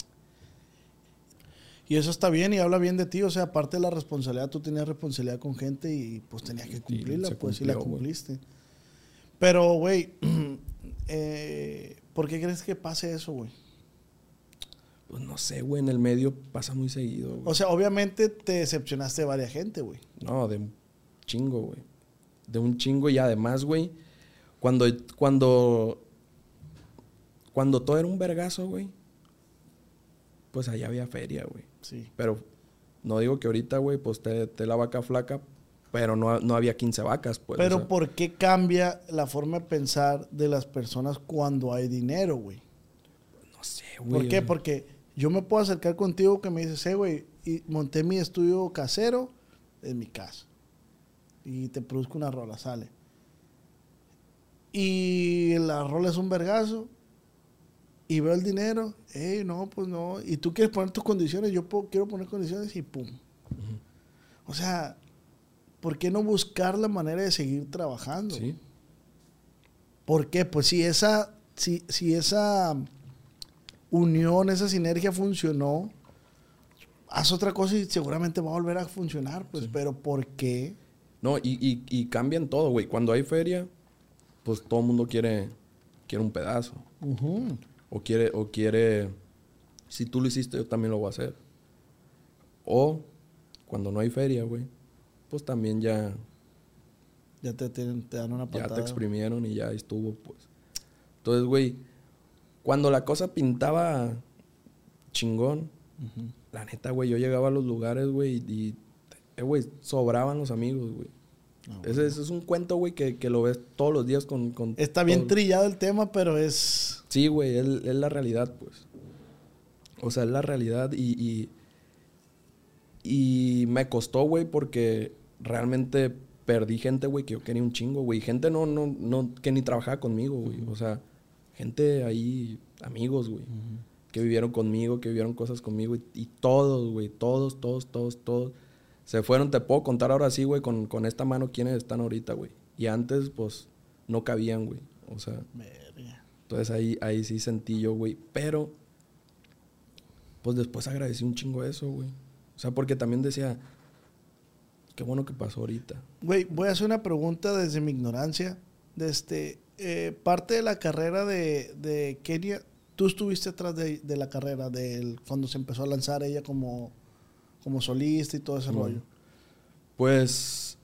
Y eso está bien y habla bien de ti. O sea, aparte de la responsabilidad, tú tenías responsabilidad con gente y pues tenías que cumplirla, pues, y la cumpliste. Pero, güey, eh, ¿por qué crees que pase eso, güey? Pues no sé, güey, en el medio pasa muy seguido, güey. O sea, obviamente te decepcionaste de varias gente, güey. No, de un chingo, güey. De un chingo y además, güey, cuando, cuando, cuando todo era un vergazo, güey, pues allá había feria, güey. Sí. Pero no digo que ahorita, güey, pues te, te la vaca flaca, pero no, no había 15 vacas, pues. Pero o sea, ¿por qué cambia la forma de pensar de las personas cuando hay dinero, güey? No sé, güey. ¿Por qué? Porque yo me puedo acercar contigo que me dices, hey, güey, y monté mi estudio casero en mi casa. Y te produzco una rola, sale. Y la rola es un vergazo. Y veo el dinero, hey, no, pues no. Y tú quieres poner tus condiciones, yo puedo- quiero poner condiciones y pum. O sea, ¿por qué no buscar la manera de seguir trabajando? Sí. ¿Por qué? Pues si esa, si, si esa unión, esa sinergia funcionó, haz otra cosa y seguramente va a volver a funcionar, pues. Pero ¿por qué? No, y, y, y cambian todo, güey. Cuando hay feria, pues todo el mundo quiere, quiere un pedazo. O quiere, o quiere, si tú lo hiciste, yo también lo voy a hacer. O cuando no hay feria, güey, pues también ya, Ya te, tienen- te dan una ya patada. te exprimieron y ya estuvo, pues. Entonces, güey, cuando la cosa pintaba chingón, la neta, güey, yo llegaba a los lugares, güey, y, eh, güey, sobraban los amigos, güey. Ah, ese, ese es un cuento, güey, que, que lo ves todos los días con... con Está bien trillado el tema, pero es... Sí, güey, es, es la realidad, pues. O sea, es la realidad y... Y, y me costó, güey, porque realmente perdí gente, güey, que yo quería un chingo, güey. Gente no, no, no, que ni trabajaba conmigo, güey. O sea, gente ahí, amigos, güey. Que vivieron conmigo, que vivieron cosas conmigo. Y, y todos, güey, todos, todos, todos, todos. Se fueron, te puedo contar ahora sí, güey, con, con esta mano quiénes están ahorita, güey. Y antes, pues, no cabían, güey. O sea... Verga. Entonces ahí, ahí sí sentí yo, güey. Pero, pues después agradecí un chingo eso, güey. O sea, porque también decía, qué bueno que pasó ahorita. Güey, voy a hacer una pregunta desde mi ignorancia. Desde, eh, parte de la carrera de, de Kenia, tú estuviste atrás de, de la carrera de cuando se empezó a lanzar ella como, como solista y todo ese rollo. Pues,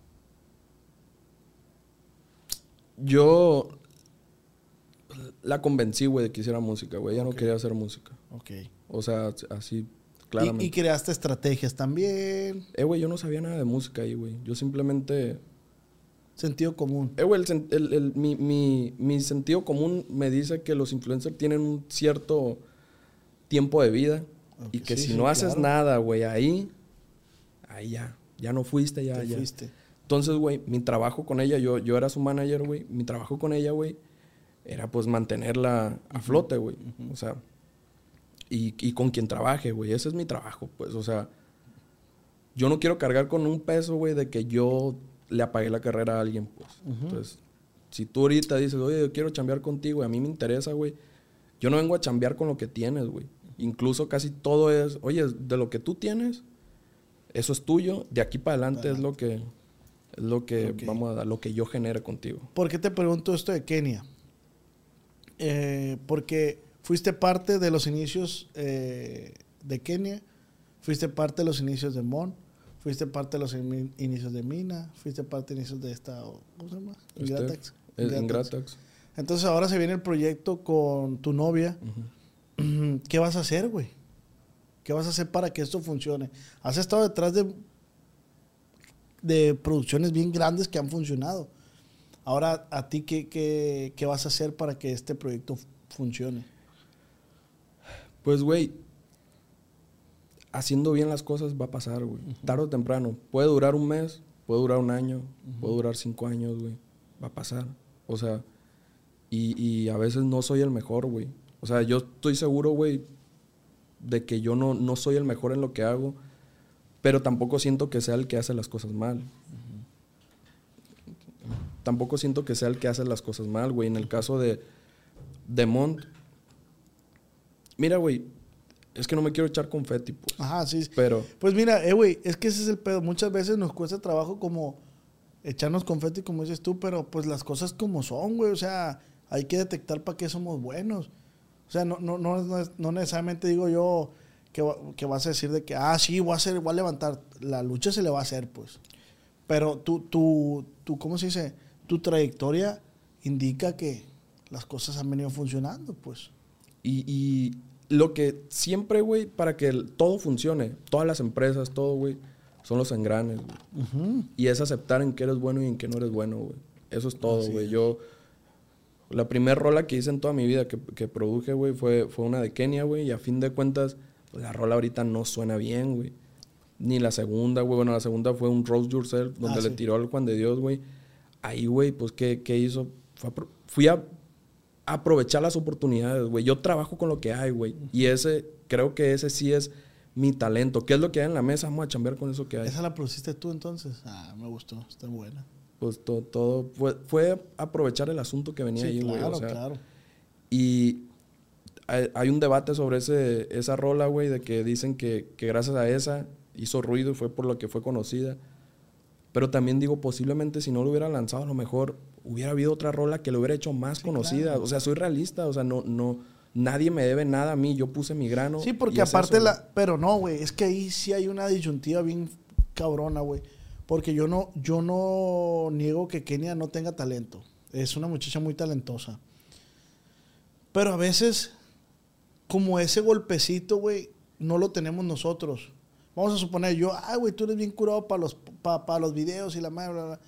yo la convencí, güey, de que hiciera música, güey. Ella no quería hacer música. Ok. O sea, así, Y, claramente. y creaste estrategias también. Eh, güey, yo no sabía nada de música ahí, güey. Yo simplemente Sentido común. Eh, güey, el sen- el- el- mi, mi- mi sentido común me dice que los influencers tienen un cierto tiempo de vida y que sí, si sí, no haces claro. nada, güey, ahí, ahí ya, ya no fuiste, ya, Te ya. fuiste. Entonces, güey, mi trabajo con ella, yo, yo era su manager, güey, mi trabajo con ella, güey, era pues mantenerla a flote, güey. O sea, y, y con quien trabaje, güey, ese es mi trabajo, pues, o sea, yo no quiero cargar con un peso, güey, de que yo le apagué la carrera a alguien, pues. Entonces, si tú ahorita dices, oye, yo quiero chambear contigo, y a mí me interesa, güey, yo no vengo a chambear con lo que tienes, güey. Incluso casi todo es, oye, de lo que tú tienes, eso es tuyo, de aquí para adelante es lo que es lo que vamos a dar, lo que yo genere contigo. ¿Por qué te pregunto esto de Kenia? Eh, porque fuiste parte de los inicios eh, de Kenia, fuiste parte de los inicios de Mon, fuiste parte de los ini- inicios de Mina, fuiste parte de inicios de esta, ¿cómo se llama? Este, Ingratax. es Ingratax. Ingratax. Entonces ahora se viene el proyecto con tu novia. ¿Qué vas a hacer, güey? ¿Qué vas a hacer para que esto funcione? Has estado detrás de, de producciones bien grandes que han funcionado. Ahora, ¿a ti qué, qué, qué vas a hacer para que este proyecto funcione? Pues, güey, haciendo bien las cosas va a pasar, güey. Tarde o temprano. Puede durar un mes, puede durar un año, puede durar cinco años, güey. Va a pasar. O sea, y, y a veces no soy el mejor, güey. O sea, yo estoy seguro, güey, de que yo no, no soy el mejor en lo que hago, pero tampoco siento que sea el que hace las cosas mal. Tampoco siento que sea el que hace las cosas mal, güey. En el caso de, de Mont, mira, güey, es que no me quiero echar confeti, pues. Ajá, sí. Pero, Pues mira, eh, güey, es que ese es el pedo. Muchas veces nos cuesta trabajo como echarnos confeti, como dices tú, pero pues las cosas como son, güey. O sea, hay que detectar para qué somos buenos. O sea, no, no, no, no, no necesariamente digo yo que, que vas a decir de que, ah, sí, voy a hacer, voy a levantar. La lucha se le va a hacer, pues. Pero tú, tú, tú, ¿cómo se dice? Tu trayectoria indica que las cosas han venido funcionando, pues. y, y lo que siempre, güey, para que el- todo funcione, todas las empresas, todo, güey, son los engranes, güey. Y es aceptar en qué eres bueno y en qué no eres bueno, güey. Eso es todo, güey. Yo, la primera rola que hice en toda mi vida que, que produje, güey, fue, fue una de Kenia, güey. Y a fin de cuentas, pues, la rola ahorita no suena bien, güey. Ni la segunda, güey. Bueno, la segunda fue un Rose Yourself, donde Ah, le sí. tiró al Juan de Dios, güey. Ahí, güey, pues, ¿qué, qué hizo? Fue fui a aprovechar las oportunidades, güey. Yo trabajo con lo que hay, güey. Y ese, creo que ese sí es mi talento. ¿Qué es lo que hay en la mesa? Vamos a chambear con eso que hay. ¿Esa la produciste tú entonces? Ah, me gustó, está buena. Pues todo, todo fue, fue aprovechar el asunto que venía Sí, ahí, güey. claro, o sea, claro. Y hay, hay un debate sobre ese, esa rola, güey, de que dicen que, que gracias a esa hizo ruido y fue por lo que fue conocida. Pero también digo, posiblemente si no lo hubiera lanzado, a lo mejor hubiera habido otra rola que lo hubiera hecho más conocida. claro. O sea, soy realista, o sea, no, no, nadie me debe nada a mí, yo puse mi grano. Sí, porque aparte eso, la... Pero no, güey, es que ahí sí hay una disyuntiva bien cabrona, güey. Porque yo no, yo no niego que Kenia no tenga talento. Es una muchacha muy talentosa. Pero a veces, como ese golpecito, güey, no lo tenemos nosotros. Vamos a suponer, yo, ay, güey, tú eres bien curado para los, para los videos y la madre, bla, bla.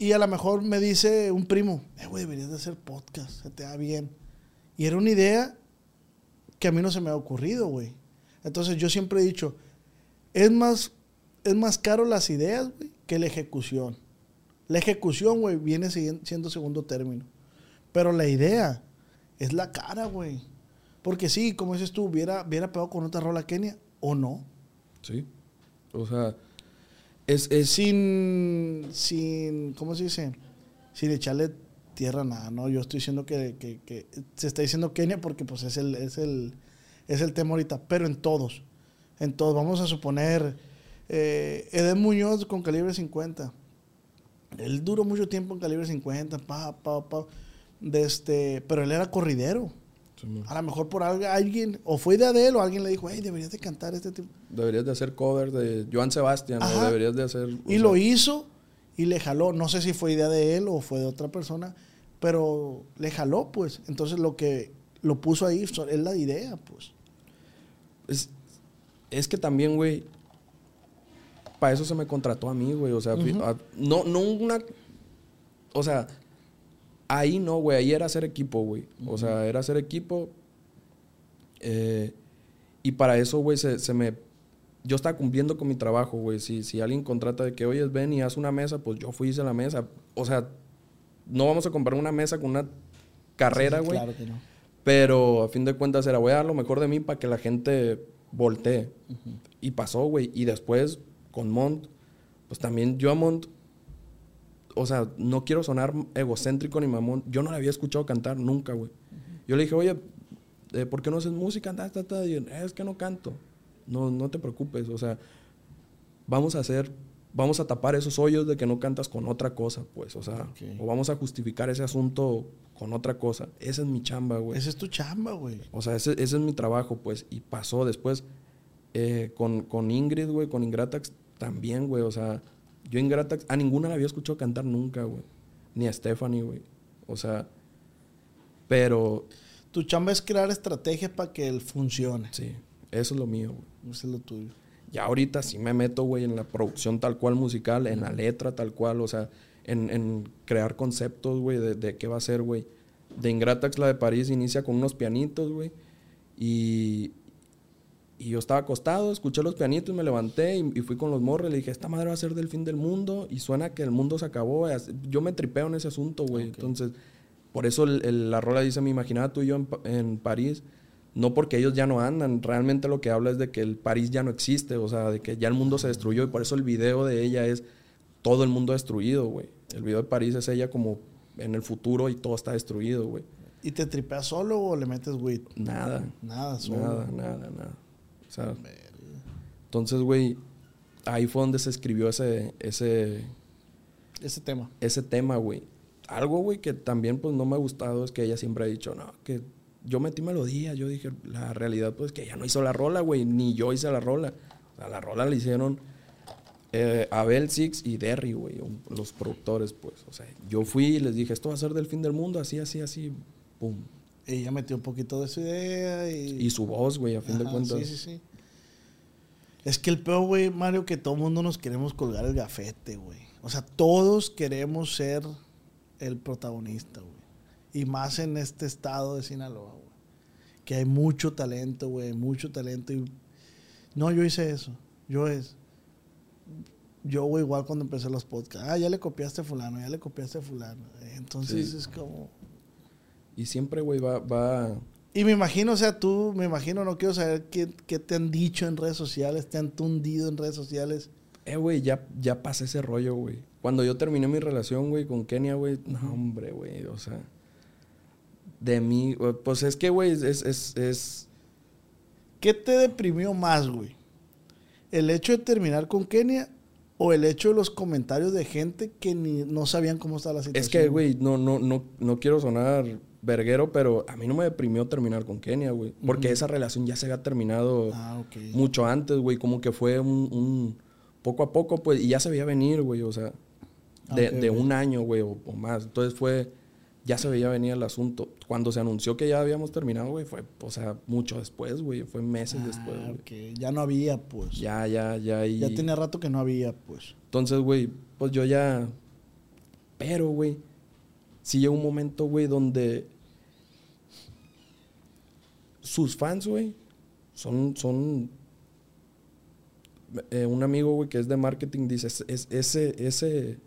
Y a lo mejor me dice un primo, eh, güey, deberías de hacer podcast, se te da bien. Y era una idea que a mí no se me ha ocurrido, güey. Entonces yo siempre he dicho, es más, es más caro las ideas, güey, que la ejecución. La ejecución, güey, viene siendo segundo término. Pero la idea es la cara, güey. Porque sí, como dices tú, hubiera, hubiera pegado con otra rola Kenia o no. Sí. O sea, es, es Sin, sin, ¿cómo se dice? Sin echarle tierra nada, ¿no? Yo estoy diciendo que, que- se está diciendo Kenia porque pues es el, es el, es el tema ahorita, pero en todos, en todos. Vamos a suponer, eh, Eden Muñoz con calibre 50. Él duró mucho tiempo en calibre 50, pa, pa, pa, de este, pero él era corridero. A lo mejor por alguien, o fue idea de él, o alguien le dijo, hey, deberías de cantar este tipo. Deberías de hacer cover de Joan Sebastián, o deberías de hacer... Y sea, lo hizo y le jaló. No sé si fue idea de él o fue de otra persona, pero le jaló, pues. Entonces lo que lo puso ahí es la idea, pues. Es, es que también, güey, para eso se me contrató a mí, güey. O sea, a- no, no una... O sea, ahí no, güey. Ahí era hacer equipo, güey. O sea, era hacer equipo. eh, y para eso, güey, se, se me... Yo estaba cumpliendo con mi trabajo, güey. Si, si alguien contrata de que, oye, ven y haz una mesa, pues yo fui y hice la mesa. O sea, no vamos a comprar una mesa con una carrera, Sí, güey. Claro que no. Pero a fin de cuentas era, voy a dar lo mejor de mí para que la gente voltee. Y pasó, güey. Y después, con Mont, pues también yo a Mont, o sea, no quiero sonar egocéntrico ni mamón. Yo no le había escuchado cantar nunca, güey. Yo le dije, oye, eh, ¿por qué no haces música? Ta, ta, ta. Y es que no canto. No, no te preocupes. O sea, vamos a hacer, vamos a tapar esos hoyos de que no cantas con otra cosa, pues. O sea, o vamos a justificar ese asunto con otra cosa. Esa es mi chamba, güey. Esa es tu chamba, güey. O sea, ese, ese es mi trabajo, pues. Y pasó después eh, con, con Ingrid, güey, con Ingratax también, güey. O sea, yo Ingratax, a ninguna la había escuchado cantar nunca, güey. Ni a Stephanie, güey. O sea, Pero Tu chamba es crear estrategias para que él funcione. sí, eso es lo mío, güey. Eso es lo tuyo. Ya ahorita sí me meto, güey, en la producción tal cual musical, en la letra tal cual, o sea, en, en crear conceptos, güey, de, de qué va a ser, güey. De Ingratax, la de París, inicia con unos pianitos, güey. Y, y yo estaba acostado, escuché los pianitos, me levanté y, y fui con los morros. Le dije, esta madre va a ser del fin del mundo. Y suena que el mundo se acabó. güey. Yo me tripeo en ese asunto, güey. Entonces, por eso el- el- la rola dice, me imaginaba tú y yo en, Pa- en París. No porque ellos ya no andan. Realmente lo que habla es de que el París ya no existe. O sea, de que ya el mundo se destruyó. Y por eso el video de ella es todo el mundo destruido, güey. El video de París es ella como en el futuro y todo está destruido, güey. ¿Y te tripeas solo o le metes weed? Nada. Nada, solo. Nada, nada, nada. Sea, entonces, güey, ahí fue donde se escribió ese, ese, Ese tema. ese tema, güey. Algo, güey, que también pues no me ha gustado es que ella siempre ha dicho, no, que yo metí melodía, yo dije, la realidad pues que ella no hizo la rola, güey, ni yo hice la rola. O sea, la rola la hicieron eh, Abel Six y Derry, güey, los productores, pues. O sea, yo fui y les dije, esto va a ser del fin del mundo, así, así, así, pum. Ella metió un poquito de su idea y... Y su voz, güey, a fin de cuentas. Sí, sí, sí. Es que el peor, güey, Mario, que todo el mundo nos queremos colgar el gafete, güey. O sea, todos queremos ser el protagonista, güey. Y más en este estado de Sinaloa, güey. Que hay mucho talento, güey, mucho talento. Y... No, yo hice eso. Yo es... Yo, güey, igual cuando empecé los podcasts. Ah, ya le copiaste a fulano, ya le copiaste a fulano. Entonces Sí. es como... Y siempre, güey, va, va, Y me imagino, o sea, tú, me imagino, no quiero saber qué, qué te han dicho en redes sociales, te han tundido en redes sociales. Eh, güey, ya, ya pasé ese rollo, güey. Cuando yo terminé mi relación, güey, con Kenia, güey, no, hombre, güey, o sea, de mí, pues es que, güey, es, es, es, ¿Qué te deprimió más, güey? ¿El hecho de terminar con Kenia o el hecho de los comentarios de gente que ni no sabían cómo estaba la situación? es que, güey, no, no, no, no quiero sonar verguero, pero a mí no me deprimió terminar con Kenia, güey, porque esa relación ya se había terminado Ah, mucho antes, güey, como que fue un, un poco a poco, pues, y ya se veía venir, güey, o sea, de, Ok, de un año, güey, o, o más. Entonces fue, ya se veía venir el asunto. Cuando se anunció que ya habíamos terminado, güey, fue, o sea, mucho después, güey, fue meses después, Ah, güey. ok. Ya no había, pues. Ya, Ya, ya, ya, tenía rato que no había, pues. Entonces, güey, pues yo ya... Pero, güey, sí llegó un momento, güey, donde sus fans, güey, son, son... eh, un amigo, güey, que es de marketing, dice, es, es- ese, ese,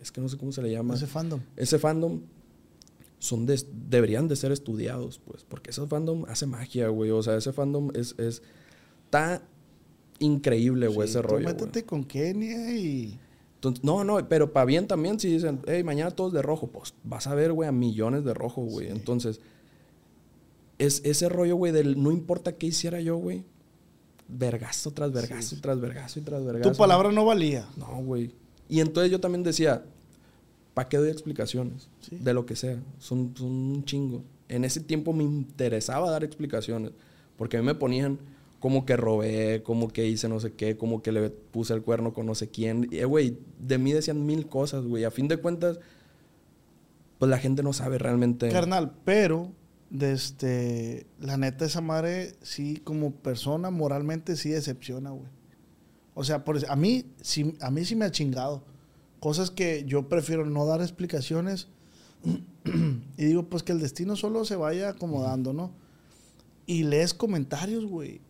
es que no sé cómo se le llama, Ese ese, fandom. fandom, son de, deberían de ser estudiados, pues, porque ese fandom hace magia, güey, o sea, ese fandom es, es, está increíble, güey, Sí, ese tú rollo, métete con Kenia y... Entonces, no, no, pero para bien también, si dicen, hey, mañana todos de rojo, pues vas a ver, güey, a millones de rojo, güey. Sí. Entonces, es ese rollo, güey, del no importa qué hiciera yo, güey. Vergazo tras vergazo, tras vergazo y tras vergazo. Tu palabra no valía. No, güey. Y entonces yo también decía, ¿para qué doy explicaciones? Sí. De lo que sea. Son, son un chingo. En ese tiempo me interesaba dar explicaciones. Porque a mí me ponían como que robé, como que hice no sé qué, como que le puse el cuerno con no sé quién. Y, eh, güey, de mí decían mil cosas, güey. A fin de cuentas, pues la gente no sabe realmente. Carnal, pero desde la neta esa madre sí como persona moralmente sí decepciona, güey. O sea, por, a mí sí a mí sí me ha chingado cosas que yo prefiero no dar explicaciones y digo pues que el destino solo se vaya acomodando, ¿no? Y lees comentarios, güey,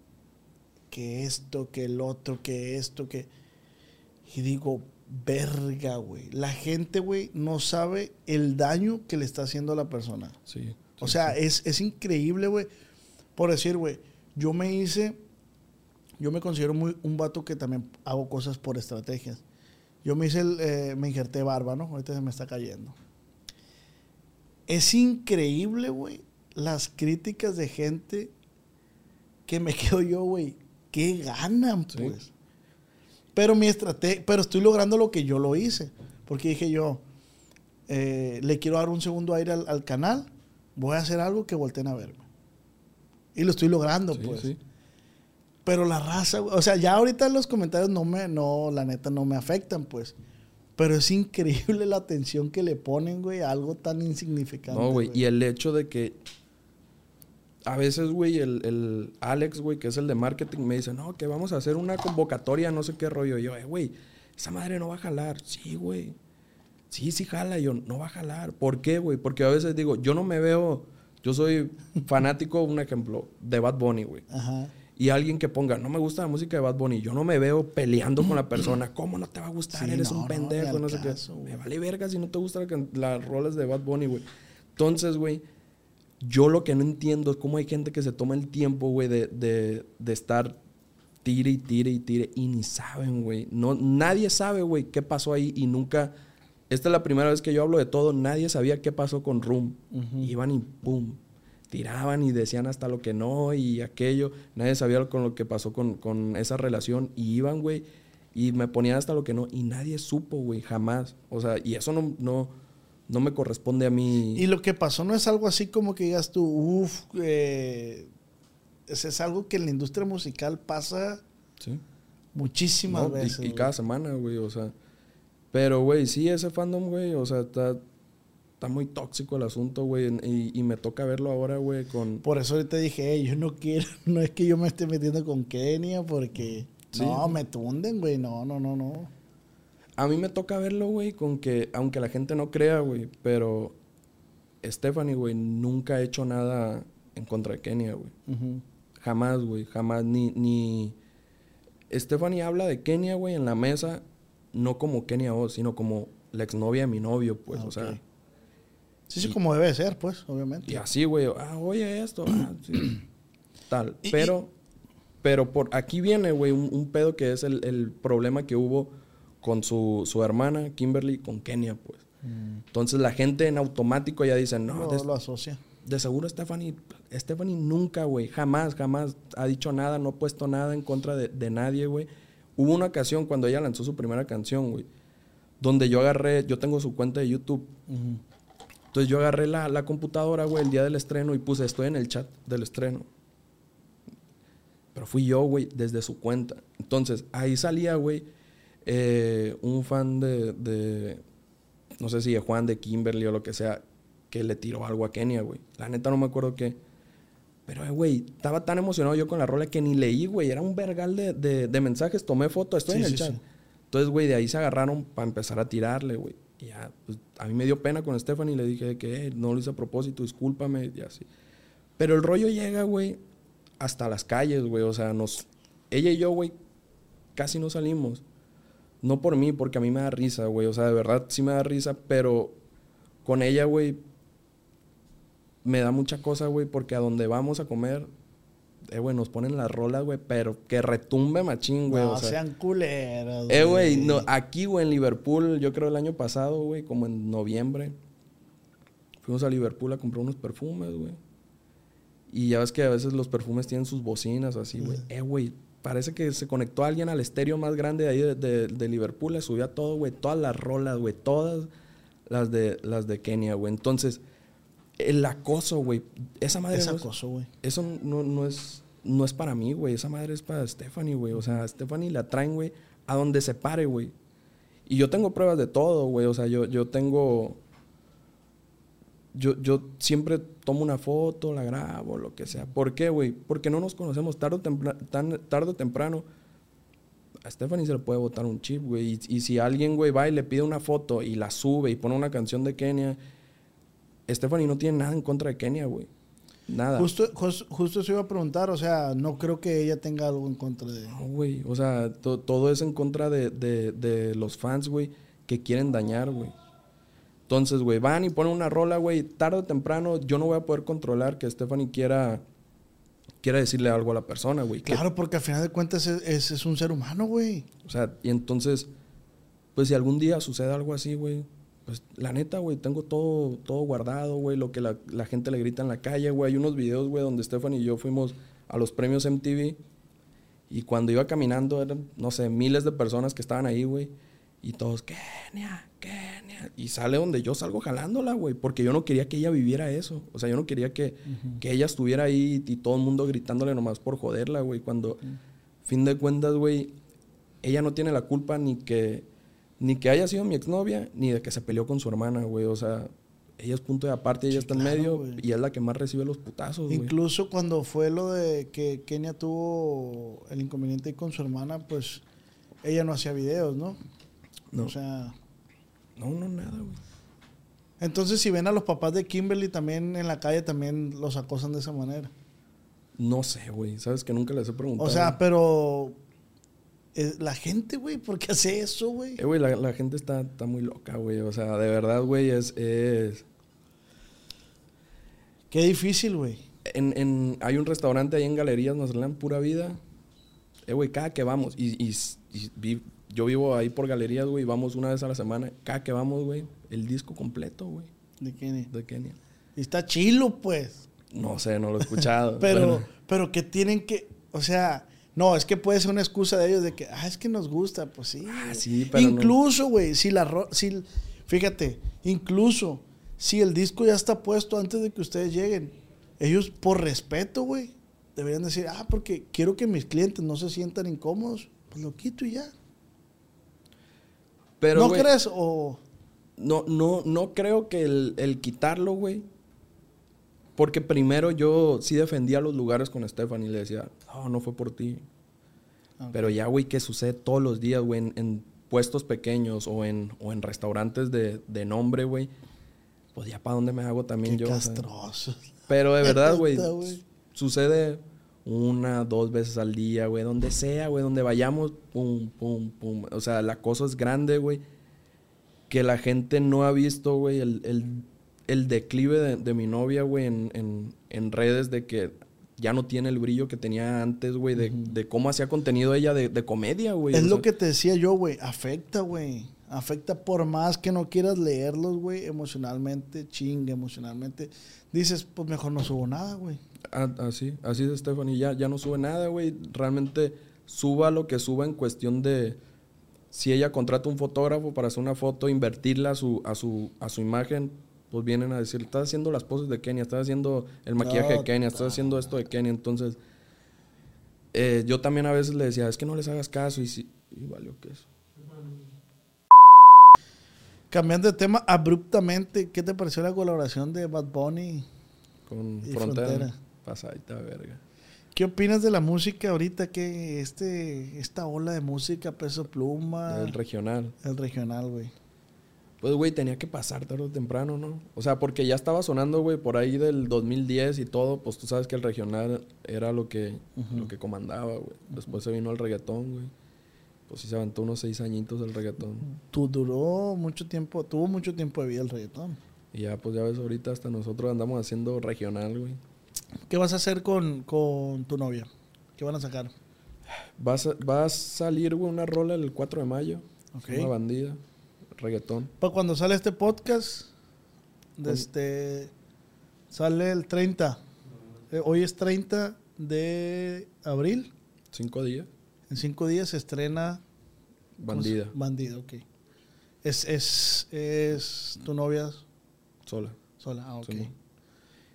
que esto, que el otro, que esto, que y digo, verga, güey. La gente, güey, no sabe el daño que le está haciendo a la persona. Sí. O sea, es, es increíble, güey. Por decir, güey, yo me hice, yo me considero muy un vato que también hago cosas por estrategias. Yo me hice, el, eh, me injerté barba, ¿no? Ahorita se me está cayendo. Es increíble, güey, las críticas de gente que me quedo yo, güey. ¿Qué ganan, Sí. pues? Pero mi estrategia, pero estoy logrando lo que yo lo hice. Porque dije yo, eh, le quiero dar un segundo aire al, al canal, voy a hacer algo que volteen a verme. Y lo estoy logrando, Sí, pues. sí. Pero la raza, o sea, ya ahorita los comentarios no me, no, la neta no me afectan, pues. Pero es increíble la atención que le ponen, güey, a algo tan insignificante. No, güey. Y el hecho de que a veces, güey, el, el Alex, güey, que es el de marketing, me dice, no, que vamos a hacer una convocatoria, no sé qué rollo. Y yo, eh, güey, esa madre no va a jalar. Sí, güey. Sí, sí jala. Y yo, no va a jalar. ¿Por qué, güey? Porque a veces digo, yo no me veo... Yo soy fanático, un ejemplo, de Bad Bunny, güey. Ajá. Y alguien que ponga, no me gusta la música de Bad Bunny, yo no me veo peleando con la persona. ¿Cómo no te va a gustar? Sí, Eres no, un pendejo, no, sé caso, qué. Me vale verga si no te gustan las rolas de Bad Bunny, güey. Entonces, güey, yo lo que no entiendo es cómo hay gente que se toma el tiempo, güey, de, de, de estar tire y tire y tire y ni saben, güey. No, nadie sabe, güey, qué pasó ahí y nunca... Esta es la primera vez que yo hablo de todo. Nadie sabía qué pasó con Room. Iban y pum. Tiraban y decían hasta lo que no y aquello. Nadie sabía con lo que pasó con, con esa relación. Y iban, güey, y me ponían hasta lo que no. Y nadie supo, güey, jamás. O sea, y eso no, no, no me corresponde a mí. Y lo que pasó no es algo así como que digas tú, uff, eh, es, es algo que en la industria musical pasa Sí. muchísimas No, veces. y, cada semana, güey, o sea. Pero, güey, sí, ese fandom, güey, o sea, está, está muy tóxico el asunto, güey. Y, y me toca verlo ahora, güey, con... Por eso ahorita dije, "Ey, yo no quiero, no es que yo me esté metiendo con Kenia porque Sí. no, me tunden, güey, no, no, no, no. A mí me toca verlo, güey, con que, aunque la gente no crea, güey, pero Stephanie, güey, nunca ha hecho nada en contra de Kenia, güey. Jamás, güey, jamás, ni, ni... Stephanie habla de Kenia, güey, en la mesa, no como Kenia Oz, sino como la exnovia de mi novio, pues, Ah, o sea... Sí, sí, como debe ser, pues, obviamente. Y así, güey, ah, oye esto, ah, sí, tal. Y- Pero, pero por aquí viene, güey, un, un pedo que es el, el problema que hubo con su, su hermana, Kimberly, con Kenia, pues. Entonces la gente en automático ya dice, no, lo, de, lo asocia. de seguro Stephanie, Stephanie nunca, güey, jamás, jamás ha dicho nada, no ha puesto nada en contra de, de nadie, güey. Hubo una ocasión cuando ella lanzó su primera canción, güey, donde yo agarré, yo tengo su cuenta de YouTube, entonces yo agarré la, la computadora, güey, el día del estreno y puse, estoy en el chat del estreno. Pero fui yo, güey, desde su cuenta. Entonces, ahí salía, güey, eh, un fan de, de, no sé si de Juan, de Kimberly o lo que sea, que le tiró algo a Kenia, güey. La neta no me acuerdo qué. Pero, eh, güey, estaba tan emocionado yo con la rola que ni leí, güey. Era un vergal de, de- de mensajes. Tomé foto, estoy Sí, en el sí, chat. sí. Entonces, güey, de ahí se agarraron para empezar a tirarle, güey. Y ya, pues, a mí me dio pena con Stephanie y le dije que eh, no lo hice a propósito, discúlpame, y así. Pero el rollo llega, güey, hasta las calles, güey. O sea, nos. Ella y yo, güey, casi no salimos. No por mí, porque a mí me da risa, güey. O sea, de verdad sí me da risa, pero con ella, güey, me da mucha cosa, güey, porque a donde vamos a comer, eh, güey, nos ponen las rolas, güey, pero que retumbe machín, güey. no o sea, sean culeros. eh, güey, no, aquí, güey, en Liverpool, yo creo el año pasado, güey, como en noviembre, fuimos a Liverpool a comprar unos perfumes, güey. Y ya ves que a veces los perfumes tienen sus bocinas así, güey. Eh, güey, parece que se conectó alguien al estéreo más grande de ahí de, de- de Liverpool, le subía todo, güey, todas las rolas, güey, todas las de, las de Kenia, güey. Entonces, el acoso, güey, esa madre Es no es- acoso, güey. eso no, no es no es para mí, güey. Esa madre es para Stephanie, güey. O sea, a Stephanie la traen, güey, a donde se pare, güey. Y yo tengo pruebas de todo, güey. O sea, yo, yo tengo... Yo, yo siempre tomo una foto, la grabo, lo que sea. ¿Por qué, güey? Porque no nos conocemos tarde o, tan- tarde o temprano. A Stephanie se le puede botar un chip, güey. Y, y si alguien, güey, va y le pide una foto y la sube y pone una canción de Kenia, Stephanie no tiene nada en contra de Kenia, güey. Nada. Justo, jus- justo eso iba a preguntar, o sea, no creo que ella tenga algo en contra de... No, güey. O sea, to- todo es en contra de, de- de los fans, güey, que quieren dañar, güey. Entonces, güey, van y ponen una rola, güey. Tarde o temprano, yo no voy a poder controlar que Stephanie quiera, quiera decirle algo a la persona, güey. que- Claro, porque al final de cuentas es, es- es un ser humano, güey. O sea, y entonces, pues si algún día sucede algo así, güey, pues la neta, güey, tengo todo, todo guardado, güey, lo que la, la gente le grita en la calle, güey. Hay unos videos, güey, donde Stephanie y yo fuimos a los premios MTV y cuando iba caminando eran, no sé, miles de personas que estaban ahí, güey. Y todos, Kenia, Kenia. Y sale donde yo salgo jalándola, güey. Porque yo no quería que ella viviera eso. O sea, yo no quería que, que ella estuviera ahí y todo el mundo gritándole nomás por joderla, güey. Cuando, fin de cuentas, güey, ella no tiene la culpa ni que, ni que haya sido mi exnovia, ni de que se peleó con su hermana, güey. O sea, ella es punto de aparte, ella Sí, está en medio y es la que más recibe los putazos, güey. Incluso cuando fue lo de que Kenia tuvo el inconveniente con su hermana, pues ella no hacía videos, ¿no? No. O sea, No, no, nada, güey. entonces si ven a los papás de Kimberly también en la calle, también los acosan de esa manera. No sé, güey. Sabes que nunca les he preguntado. O sea, pero eh, la gente, güey, ¿por qué hace eso, güey? Eh, güey, la, la gente está, está muy loca, güey. O sea, de verdad, güey, es, es... Qué difícil, güey. En, en- hay un restaurante ahí en Galerías Mazatlán, Pura Vida. Eh, güey, cada que vamos, y, y- y vi- yo vivo ahí por Galerías, güey, vamos una vez a la semana. Cada que vamos, güey, el disco completo, güey, De Kenia. de Kenia. Y está chilo, pues. No sé, no lo he escuchado. Pero, Bueno, pero que tienen que, o sea, no, es que puede ser una excusa de ellos de que, ah, es que nos gusta, pues sí. Ah, sí, pero. Incluso, güey, si la, si, fíjate, incluso si el disco ya está puesto antes de que ustedes lleguen, ellos por respeto, güey, deberían decir, ah, porque quiero que mis clientes no se sientan incómodos, pues lo quito y ya. Pero, ¿No crees? O, No, no, no creo que el, el quitarlo, güey. Porque primero yo sí defendía los lugares con Stephanie y le decía, no, no fue por ti. Ok. Pero ya, güey, que sucede todos los días, güey, en, en puestos pequeños o en, o en restaurantes de, de nombre, güey. Pues ya para dónde me hago también qué yo. castroso. Pero de verdad, güey. sucede una, dos veces al día, güey, donde sea, güey, donde vayamos, pum, pum, pum. O sea, la cosa es grande, güey, que la gente no ha visto, güey, el, el, el declive de, de mi novia, güey, en, en, en redes de que ya no tiene el brillo que tenía antes, güey, de, de cómo hacía contenido ella de, de comedia, güey. Es o lo sea, que te decía yo, güey. Afecta, güey. Afecta por más que no quieras leerlos, güey. Emocionalmente, chinga, emocionalmente. Dices, pues mejor no subo nada, güey. Ah, Así, así de Stephanie. Ya, ya no sube nada, güey. Realmente suba lo que suba en cuestión de si ella contrata un fotógrafo para hacer una foto, invertirla a su, a su, a su imagen, pues vienen a decir, estás haciendo las poses de Kenia, estás haciendo el maquillaje No, de Kenia, estás haciendo esto de Kenia. Entonces, eh, yo también a veces le decía, es que no les hagas caso y sí, y valió que eso. Cambiando de tema abruptamente, ¿qué te pareció la colaboración de Bad Bunny? Con. Frontera. Pasadita verga. ¿Qué opinas de la música ahorita? que este, esta ola de música, peso pluma, El regional. el regional, güey. Pues, güey, tenía que pasar tarde o temprano, ¿no? O sea, porque ya estaba sonando, güey, por ahí del 2010 y todo, pues tú sabes que el regional era lo que, lo que comandaba, güey. Después se vino el reggaetón, güey. Pues sí se aventó unos seis añitos el reggaetón. Tú duró mucho tiempo, tuvo mucho tiempo de vida el reggaetón. Y ya, pues ya ves, ahorita hasta nosotros andamos haciendo regional, güey. ¿Qué vas a hacer con, con tu novia? ¿Qué van a sacar? Va a, va a salir, güey, una rola el 4 de mayo. Ok. Una bandida. Reggaetón. Para cuando sale este podcast, Pues- este, sale el 30. Eh, hoy es 30 de abril. Cinco días. En cinco días se estrena Bandida. ¿cómo se- Bandida, ok. Es, es, es tu novia Sola. sola. Ah, ok. Simón.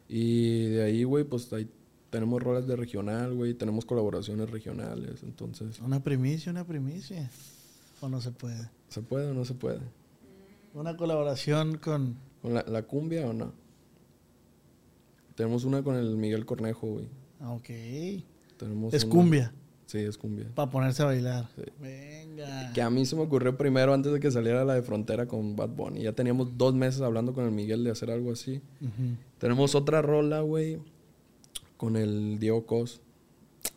Y de ahí, güey, pues ahí tenemos rolas de regional, güey. Tenemos colaboraciones regionales. Entonces, Una primicia, una primicia. ¿O no se puede? ¿se puede o no se puede? Una colaboración con... ¿Con la, la cumbia o no? Tenemos una con el Miguel Cornejo, güey. ah, Ok. Tenemos Es una- cumbia. Sí, es cumbia. Para ponerse a bailar. Sí. Venga. Que a mí se me ocurrió primero antes de que saliera la de Frontera con Bad Bunny. Ya teníamos dos meses hablando con el Miguel de hacer algo así. Tenemos otra rola, güey, con el Diego Cos.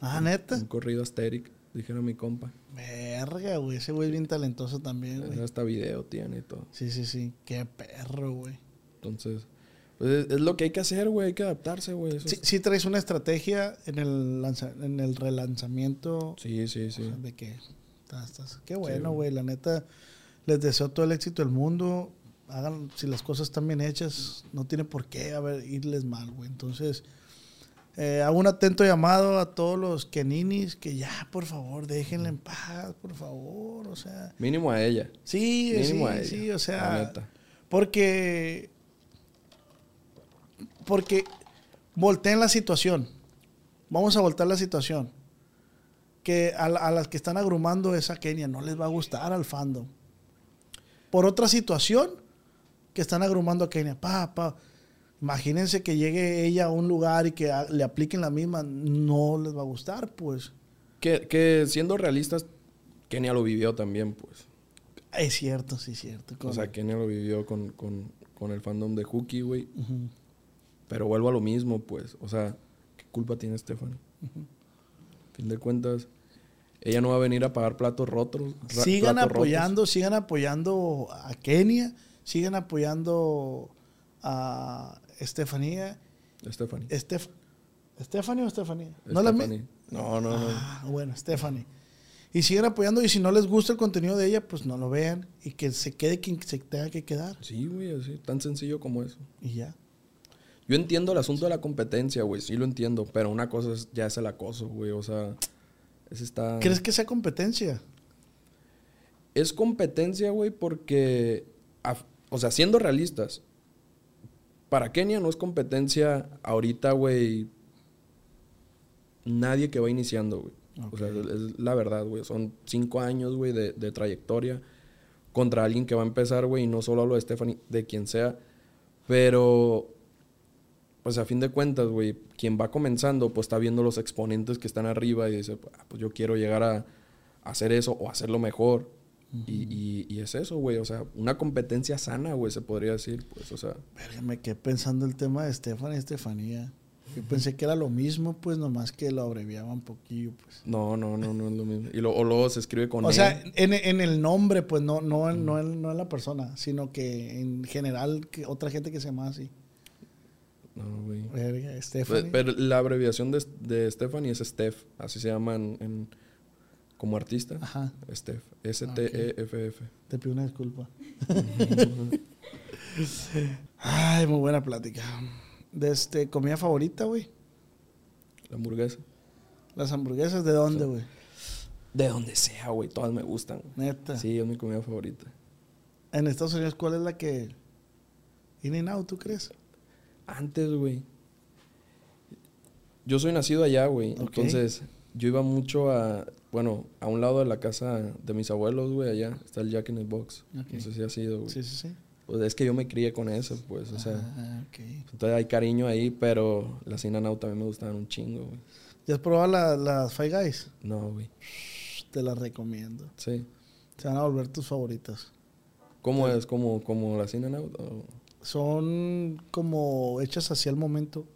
Ah, neta. Un corrido asteric, dijera mi compa. Verga, güey. Ese güey es bien talentoso también, güey. Hasta video tiene y todo. Sí, sí, sí. Qué perro, güey. Entonces, pues es, es lo que hay que hacer, güey. Hay que adaptarse, güey. Sí, es- sí traes una estrategia en el, lanza- en el relanzamiento sí, sí, sí. o sea, de que estás, estás- Qué bueno, güey. güey. La neta, les deseo todo el éxito del mundo. Hagan, si las cosas están bien hechas, no tiene por qué irles mal, güey. Entonces, eh, hago un atento llamado a todos los keninis que ya, por favor, déjenla en paz, por favor. O sea, Mínimo a ella. sí, Mínimo a ella. sí, o la sea, neta. porque. Porque volteen la situación. Vamos a voltear la situación. Que a, a las que están agrumando esa Kenia no les va a gustar al fandom. por otra situación que están agrumando a Kenia. Pa, pa. Imagínense que llegue ella a un lugar y que a- le apliquen la misma, no les va a gustar, pues. Que, que siendo realistas, Kenia lo vivió también, pues. Es cierto, sí, es cierto. O sea, Kenia lo vivió con, con, con el fandom de Hookie, güey. Pero vuelvo a lo mismo, pues. O sea, ¿qué culpa tiene Stephanie? Fin de cuentas, ella no va a venir a pagar platos rotos. sigan platos apoyando, sigan apoyando a Kenia, sigan apoyando a Estefanía. Stephanie. Estef ¿Stephanie o Estefanía? ¿No la Stephanie. No, no, no. Ah, bueno, Stephanie. Y siguen apoyando y si no les gusta el contenido de ella, pues no lo vean y que se quede quien se tenga que quedar Sí, güey, así. Tan sencillo como eso. y ya. Yo entiendo el asunto de la competencia, güey. Sí lo entiendo. Pero una cosa es, ya es el acoso, güey. O sea, ese está... ¿Crees que sea competencia? Es competencia, güey, porque... a- O sea, siendo realistas, para Kenia no es competencia ahorita, güey. Nadie que va iniciando, güey. O sea, es, es la verdad, güey. Son cinco años, güey, de, de trayectoria contra alguien que va a empezar, güey. Y no solo hablo de Stephanie, de quien sea. Pero, pues a fin de cuentas, güey, quien va comenzando, pues está viendo los exponentes que están arriba y dice, "Ah, pues yo quiero llegar a, a hacer eso o hacerlo mejor. Y, y- y es eso, güey. O sea, una competencia sana, güey, se podría decir. Pues, o sea, Verga, me quedé pensando el tema de Stephanie y Estefanía. Yo pensé que era lo mismo, pues nomás que lo abreviaba un poquillo, pues. no, no, no, no es lo mismo. Y lo, o luego se escribe con O E. sea, en, en el nombre, pues no, no, no, en, no en la persona, sino que en general que otra gente que se llama así. No, güey. Verga, Stephanie. Pero la abreviación de, de Stephanie es Steph. Así se llaman en, como artista. Ajá, Steph. S-T-E-F-F. te pido una disculpa. Ay, muy buena plática. De este, comida favorita, güey. La hamburguesa. Las hamburguesas, ¿de dónde, güey? De donde sea, güey. Todas me gustan. Neta. Sí, es mi comida favorita. En Estados Unidos, ¿cuál es la que... In and out, ¿tú crees? Antes, güey. Yo soy nacido allá, güey. Entonces, yo iba mucho a. Bueno, a un lado de la casa de mis abuelos, güey, allá. Está el Jack in the Box. No sé si ha sido, güey. Sí, sí, sí. Pues es que yo me crié con eso, pues. O sea, Ah, ok. entonces hay cariño ahí, pero las In and Out también me gustaban un chingo, güey. ¿Ya has probado la- las Five Guys? No, güey. Te las recomiendo. Sí. Se van a volver tus favoritas. ¿Cómo es? ¿Como, como las o- Son como hechas hacia el momento.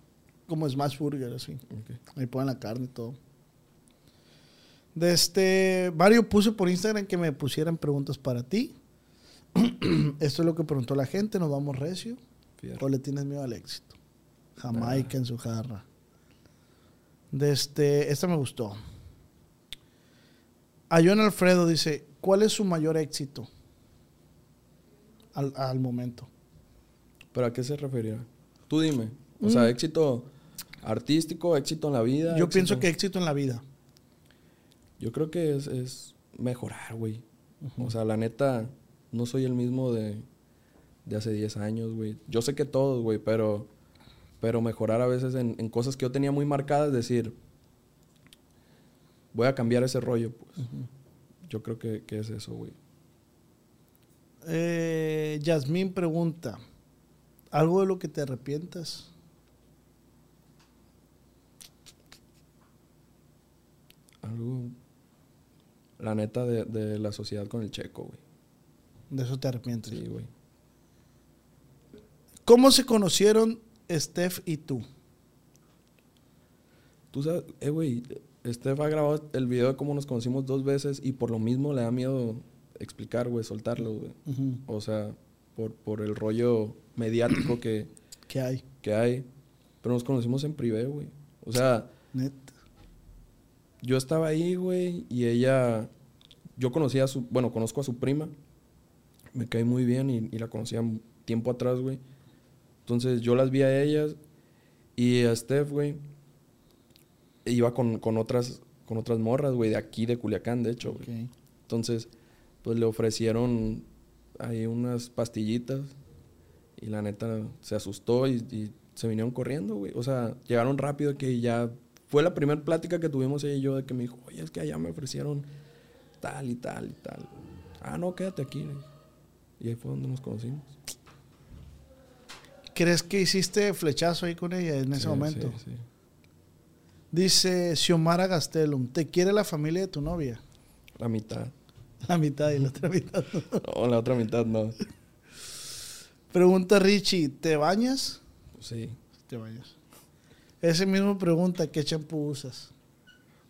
Como Smash Burger, así. ok. Ahí ponen la carne y todo. De este, Mario puse por Instagram que me pusieran preguntas para ti. Esto es lo que preguntó la gente. Nos vamos recio. Fierro. ¿O le tienes miedo al éxito? Jamaica en su jarra. De este, esta me gustó. A John Alfredo dice, ¿cuál es su mayor éxito al, al momento? ¿Pero a qué se referirá? Tú dime. O sea, Mm. éxito artístico, éxito en la vida. Yo éxito- pienso que éxito en la vida. Yo creo que es, es mejorar, güey. O sea, la neta, no soy el mismo de, de hace 10 años, güey. Yo sé que todos, güey, pero, pero mejorar a veces en, en cosas que yo tenía muy marcadas, decir, voy a cambiar ese rollo, pues. Yo creo que, que es eso, güey. Eh, Yasmín pregunta, ¿algo de lo que te arrepientas? Algo, la neta, de, de la sociedad con el checo, güey. De eso te arrepientes. Sí, güey. ¿Cómo se conocieron Steph y tú? Tú sabes, eh, güey, Steph ha grabado el video de cómo nos conocimos dos veces y por lo mismo le da miedo explicar, güey, soltarlo, güey. O sea, por, por el rollo mediático que, ¿Qué hay? que hay. Pero nos conocimos en privé, güey. O sea. Yo estaba ahí, güey, y ella... Yo conocía a su... Bueno, conozco a su prima. Me caí muy bien y, y la conocía tiempo atrás, güey. Entonces yo las vi a ellas y a Steph, güey. Iba con, con otras con otras morras, güey, de aquí, de Culiacán, de hecho, güey. Entonces, pues le ofrecieron ahí unas pastillitas y la neta se asustó y, y se vinieron corriendo, güey. O sea, llegaron rápido que ya fue la primera plática que tuvimos ella y yo de que me dijo, oye, es que allá me ofrecieron tal y tal y tal. Ah, no, quédate aquí. Y ahí fue donde nos conocimos. ¿Crees que hiciste flechazo ahí con ella en ese Sí, momento? Sí, sí. Dice Xiomara Gastelum, ¿te quiere la familia de tu novia? La mitad. La mitad y la otra mitad. no. No, la otra mitad no. Pregunta Richie, ¿te bañas? Sí. Te bañas. Ese mismo pregunta, ¿qué champú usas?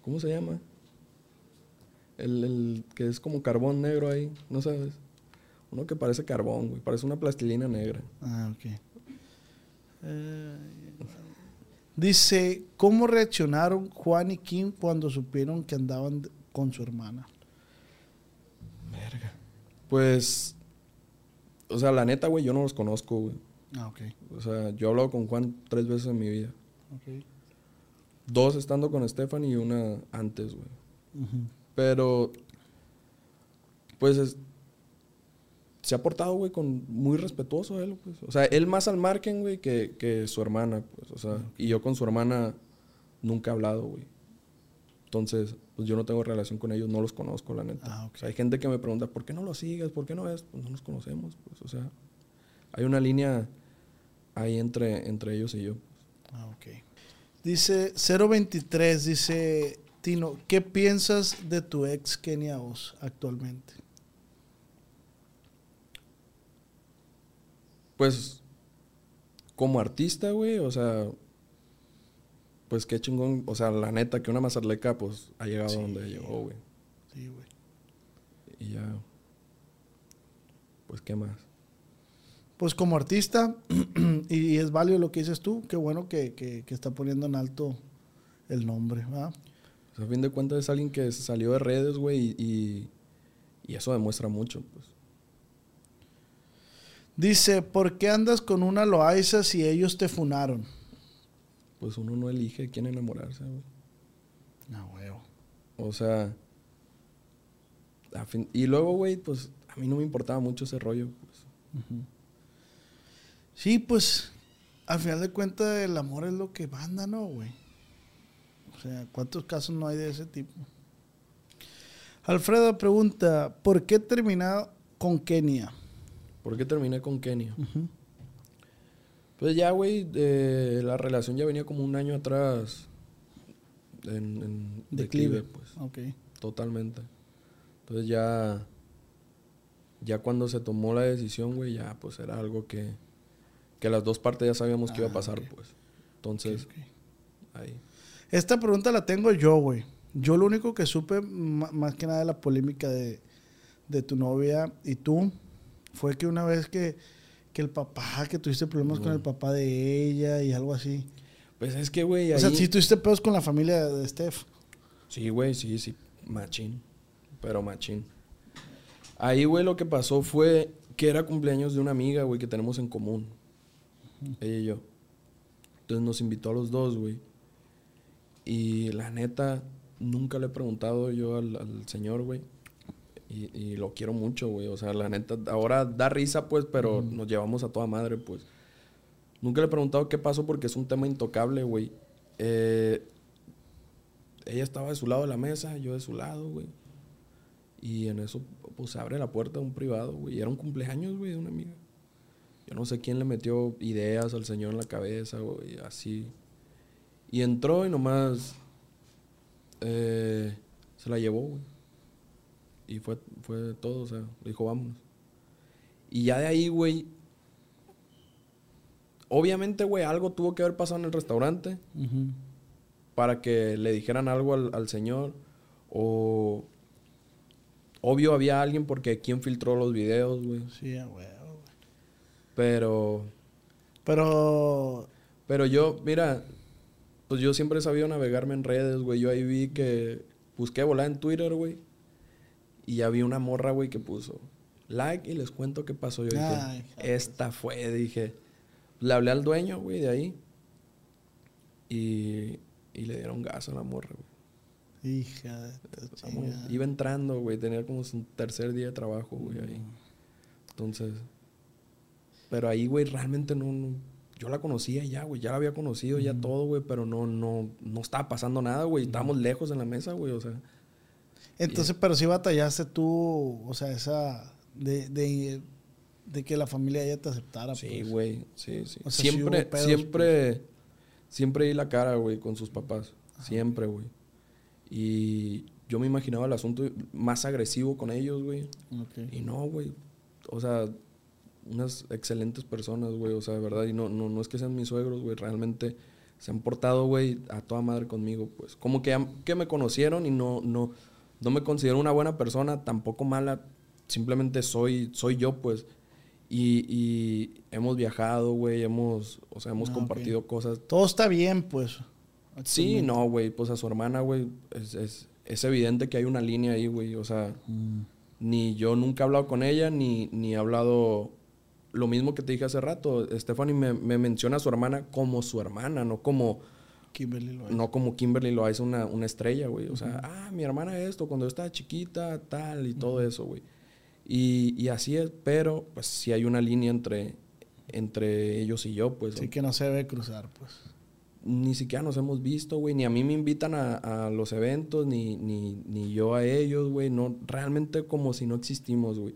¿Cómo se llama? El, el que es como carbón negro ahí, ¿no sabes? Uno que parece carbón, güey. Parece una plastilina negra. Ah, ok. Eh, dice, ¿cómo reaccionaron Juan y Kim cuando supieron que andaban con su hermana? Verga. Pues, o sea, la neta, güey, yo no los conozco, güey. Ah, ok. O sea, yo he hablado con Juan tres veces en mi vida. Dos estando con Stephanie y una antes, güey. Pero, pues, es- se ha portado, güey, con muy respetuoso él, pues. O sea, él más al margen, güey, que, que su hermana, pues. O sea, y yo con su hermana nunca he hablado, güey. Entonces, pues yo no tengo relación con ellos, no los conozco, la neta. Ah, ok. O sea, hay gente que me pregunta, ¿por qué no los sigues? ¿Por qué no es? Pues no los conocemos, pues. O sea, hay una línea ahí entre, entre ellos y yo. Ah, ok. Dice 023, dice Tino, ¿qué piensas de tu ex Kenia Oz actualmente? Pues, como artista, güey, o sea, pues qué chingón, o sea, la neta que una mazarleca, pues, ha llegado Sí. donde llegó, güey. Sí, güey. Y ya, pues, ¿qué más? Pues como artista, y es válido lo que dices tú, qué bueno que, que- que está poniendo en alto el nombre, ¿verdad? Sea, a fin de cuentas es alguien que salió de redes, güey, y, eso demuestra mucho, pues. Dice, ¿por qué andas con una Loaiza si ellos te funaron? Pues uno no elige quién enamorarse, güey. No, huevo. O sea, a fin- y luego, güey, pues, a mí no me importaba mucho ese rollo, pues. Sí, pues, al final de cuentas el amor es lo que manda, ¿no, güey? O sea, ¿cuántos casos no hay de ese tipo? Alfredo pregunta, ¿por qué terminar con Kenia? ¿Por qué terminé con Kenia? Pues ya, güey, eh, la relación ya venía como un año atrás en, en Declive. declive, pues, Ok. totalmente. Entonces ya, ya cuando se tomó la decisión, güey, ya pues era algo que, que las dos partes ya sabíamos que iba a Ah, pasar, pues. Entonces, ahí. Esta pregunta la tengo yo, güey. Yo lo único que supe, más que nada de la polémica de, de tu novia y tú, fue que una vez que, que el papá, que tuviste problemas con el papá de ella y algo así. Pues es que, güey, ahí... O sea, sí tuviste pedos con la familia de Steph. Sí, güey, sí, sí. Machín. Pero machín. Ahí, güey, lo que pasó fue que era cumpleaños de una amiga, güey, que tenemos en común. Ella y yo. Entonces nos invitó a los dos, güey. Y la neta, nunca le he preguntado yo al, al señor, güey. Y, y lo quiero mucho, güey. O sea, la neta, ahora da risa, pues, pero nos llevamos a toda madre, pues. Nunca le he preguntado qué pasó porque es un tema intocable, güey. Eh, ella estaba de su lado de la mesa, yo de su lado, güey. Y en eso, pues se abre la puerta de un privado, güey. Y era un cumpleaños, güey, de una amiga. Yo no sé quién le metió ideas al señor en la cabeza, güey, así. Y entró y nomás eh, se la llevó, güey. Y fue, fue todo, o sea, le dijo, vámonos. Y ya de ahí, güey. Obviamente, güey, algo tuvo que haber pasado en el restaurante para que le dijeran algo al, al señor. O. Obvio había alguien porque quién filtró los videos, güey. Sí, güey. Pero. Pero, Pero yo, mira, pues yo siempre he sabido navegarme en redes, güey. Yo ahí vi que busqué volar en Twitter, güey. Y ya vi una morra, güey, que puso like y les cuento qué pasó. Yo dije, Ay, esta fue, dije. Le hablé al dueño, güey, de ahí. Y, y le dieron gas a la morra, güey. hija de iba entrando, güey. Tenía como su tercer día de trabajo, güey, ahí. Mm. Entonces. Pero ahí, güey, realmente no, no- Yo la conocía ya, güey. Ya la había conocido, ya todo, güey. Pero no, no, no estaba pasando nada, güey. Estábamos lejos en la mesa, güey. O sea. Entonces, pero sí batallaste tú, o sea, esa de, de de que la familia ya te aceptara. Sí, pues. güey. Sí, sí. O sea, siempre, hubo pedos, siempre, siempre di la cara, güey, con sus papás. Siempre, güey. Y yo me imaginaba el asunto más agresivo con ellos, güey. Y no, güey. O sea, unas excelentes personas, güey. O sea, de verdad. Y no, no, no es que sean mis suegros, güey. Realmente se han portado, güey, a toda madre conmigo, pues. Como que, que me conocieron y no, no, no me considero una buena persona, tampoco mala. Simplemente soy, soy yo, pues. Y, y hemos viajado, güey. Hemos, o sea, hemos Ah, compartido cosas. Todo está bien, pues. Sí, no, güey. Pues a su hermana, güey. Es, es, es evidente que hay una línea ahí, güey. O sea, Mm. ni yo nunca he hablado con ella, ni, ni he hablado lo mismo que te dije hace rato. Stephanie me, me menciona a su hermana como su hermana, no como, Kimberly lo no como Kimberly lo hace una, una estrella, güey. O sea, ah, mi hermana esto, cuando yo estaba chiquita, tal, y todo eso, güey. Y, y así es, pero pues sí hay una línea entre, entre ellos y yo, pues. Sí que no se debe cruzar, pues. Ni siquiera nos hemos visto, güey. Ni a mí me invitan a, a los eventos, ni, ni, ni yo a ellos, güey. No, realmente como si no existimos, güey.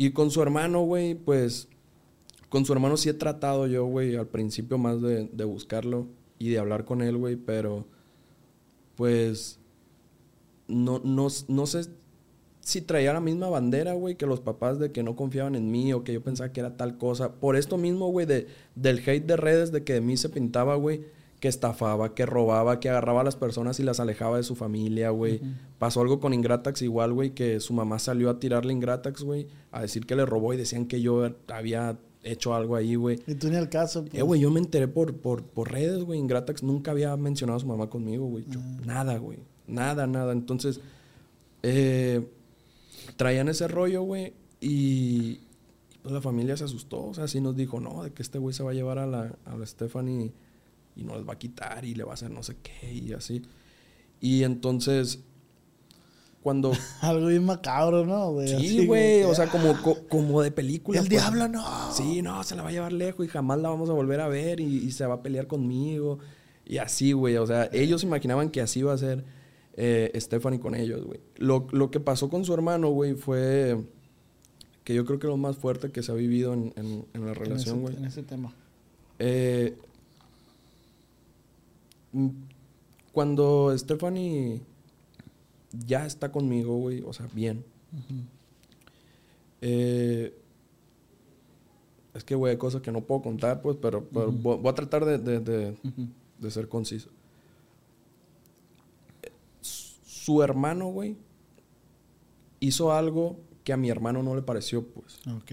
Y con su hermano, güey, pues... Con su hermano sí he tratado yo, güey, al principio más de, de buscarlo y de hablar con él, güey, pero... Pues... No, no, no sé si traía la misma bandera, güey, que los papás de que no confiaban en mí o que yo pensaba que era tal cosa. Por esto mismo, güey, de, del hate de redes, de que de mí se pintaba, güey, que estafaba, que robaba, que agarraba a las personas y las alejaba de su familia, güey. Pasó algo con Ingratax igual, güey, que su mamá salió a tirarle Ingratax, güey, a decir que le robó y decían que yo había hecho algo ahí, güey. Y tú ni al caso, pues. Eh, güey, yo me enteré por, por, por redes, güey. Ingratax nunca había mencionado a su mamá conmigo, güey. Yo- Nada, güey. Nada, nada. Entonces, eh, traían ese rollo, güey. Y, y, pues la familia se asustó. O sea, sí nos dijo, no, de que este güey se va a llevar a la, a la Stephanie y no les va a quitar y le va a hacer no sé qué y así. Y entonces, cuando... Algo bien macabro, ¿no, güey? Sí, güey. O sea, ah, como, co- como de película. El pues. diablo, no. Sí, no, se la va a llevar lejos y jamás la vamos a volver a ver y, y se va a pelear conmigo. Y así, güey. O sea, ellos imaginaban que así iba a ser eh, Stephanie con ellos, güey. Lo, lo que pasó con su hermano, güey, fue que yo creo que lo más fuerte que se ha vivido en, en- en la relación, güey. En ese tema. Eh, cuando Stephanie ya está conmigo, güey, o sea, bien. Eh, es que, güey, hay cosas que no puedo contar, pues, pero, pero voy, voy a tratar de, de- de- de ser conciso. Su hermano, güey, hizo algo que a mi hermano no le pareció, pues. Ok.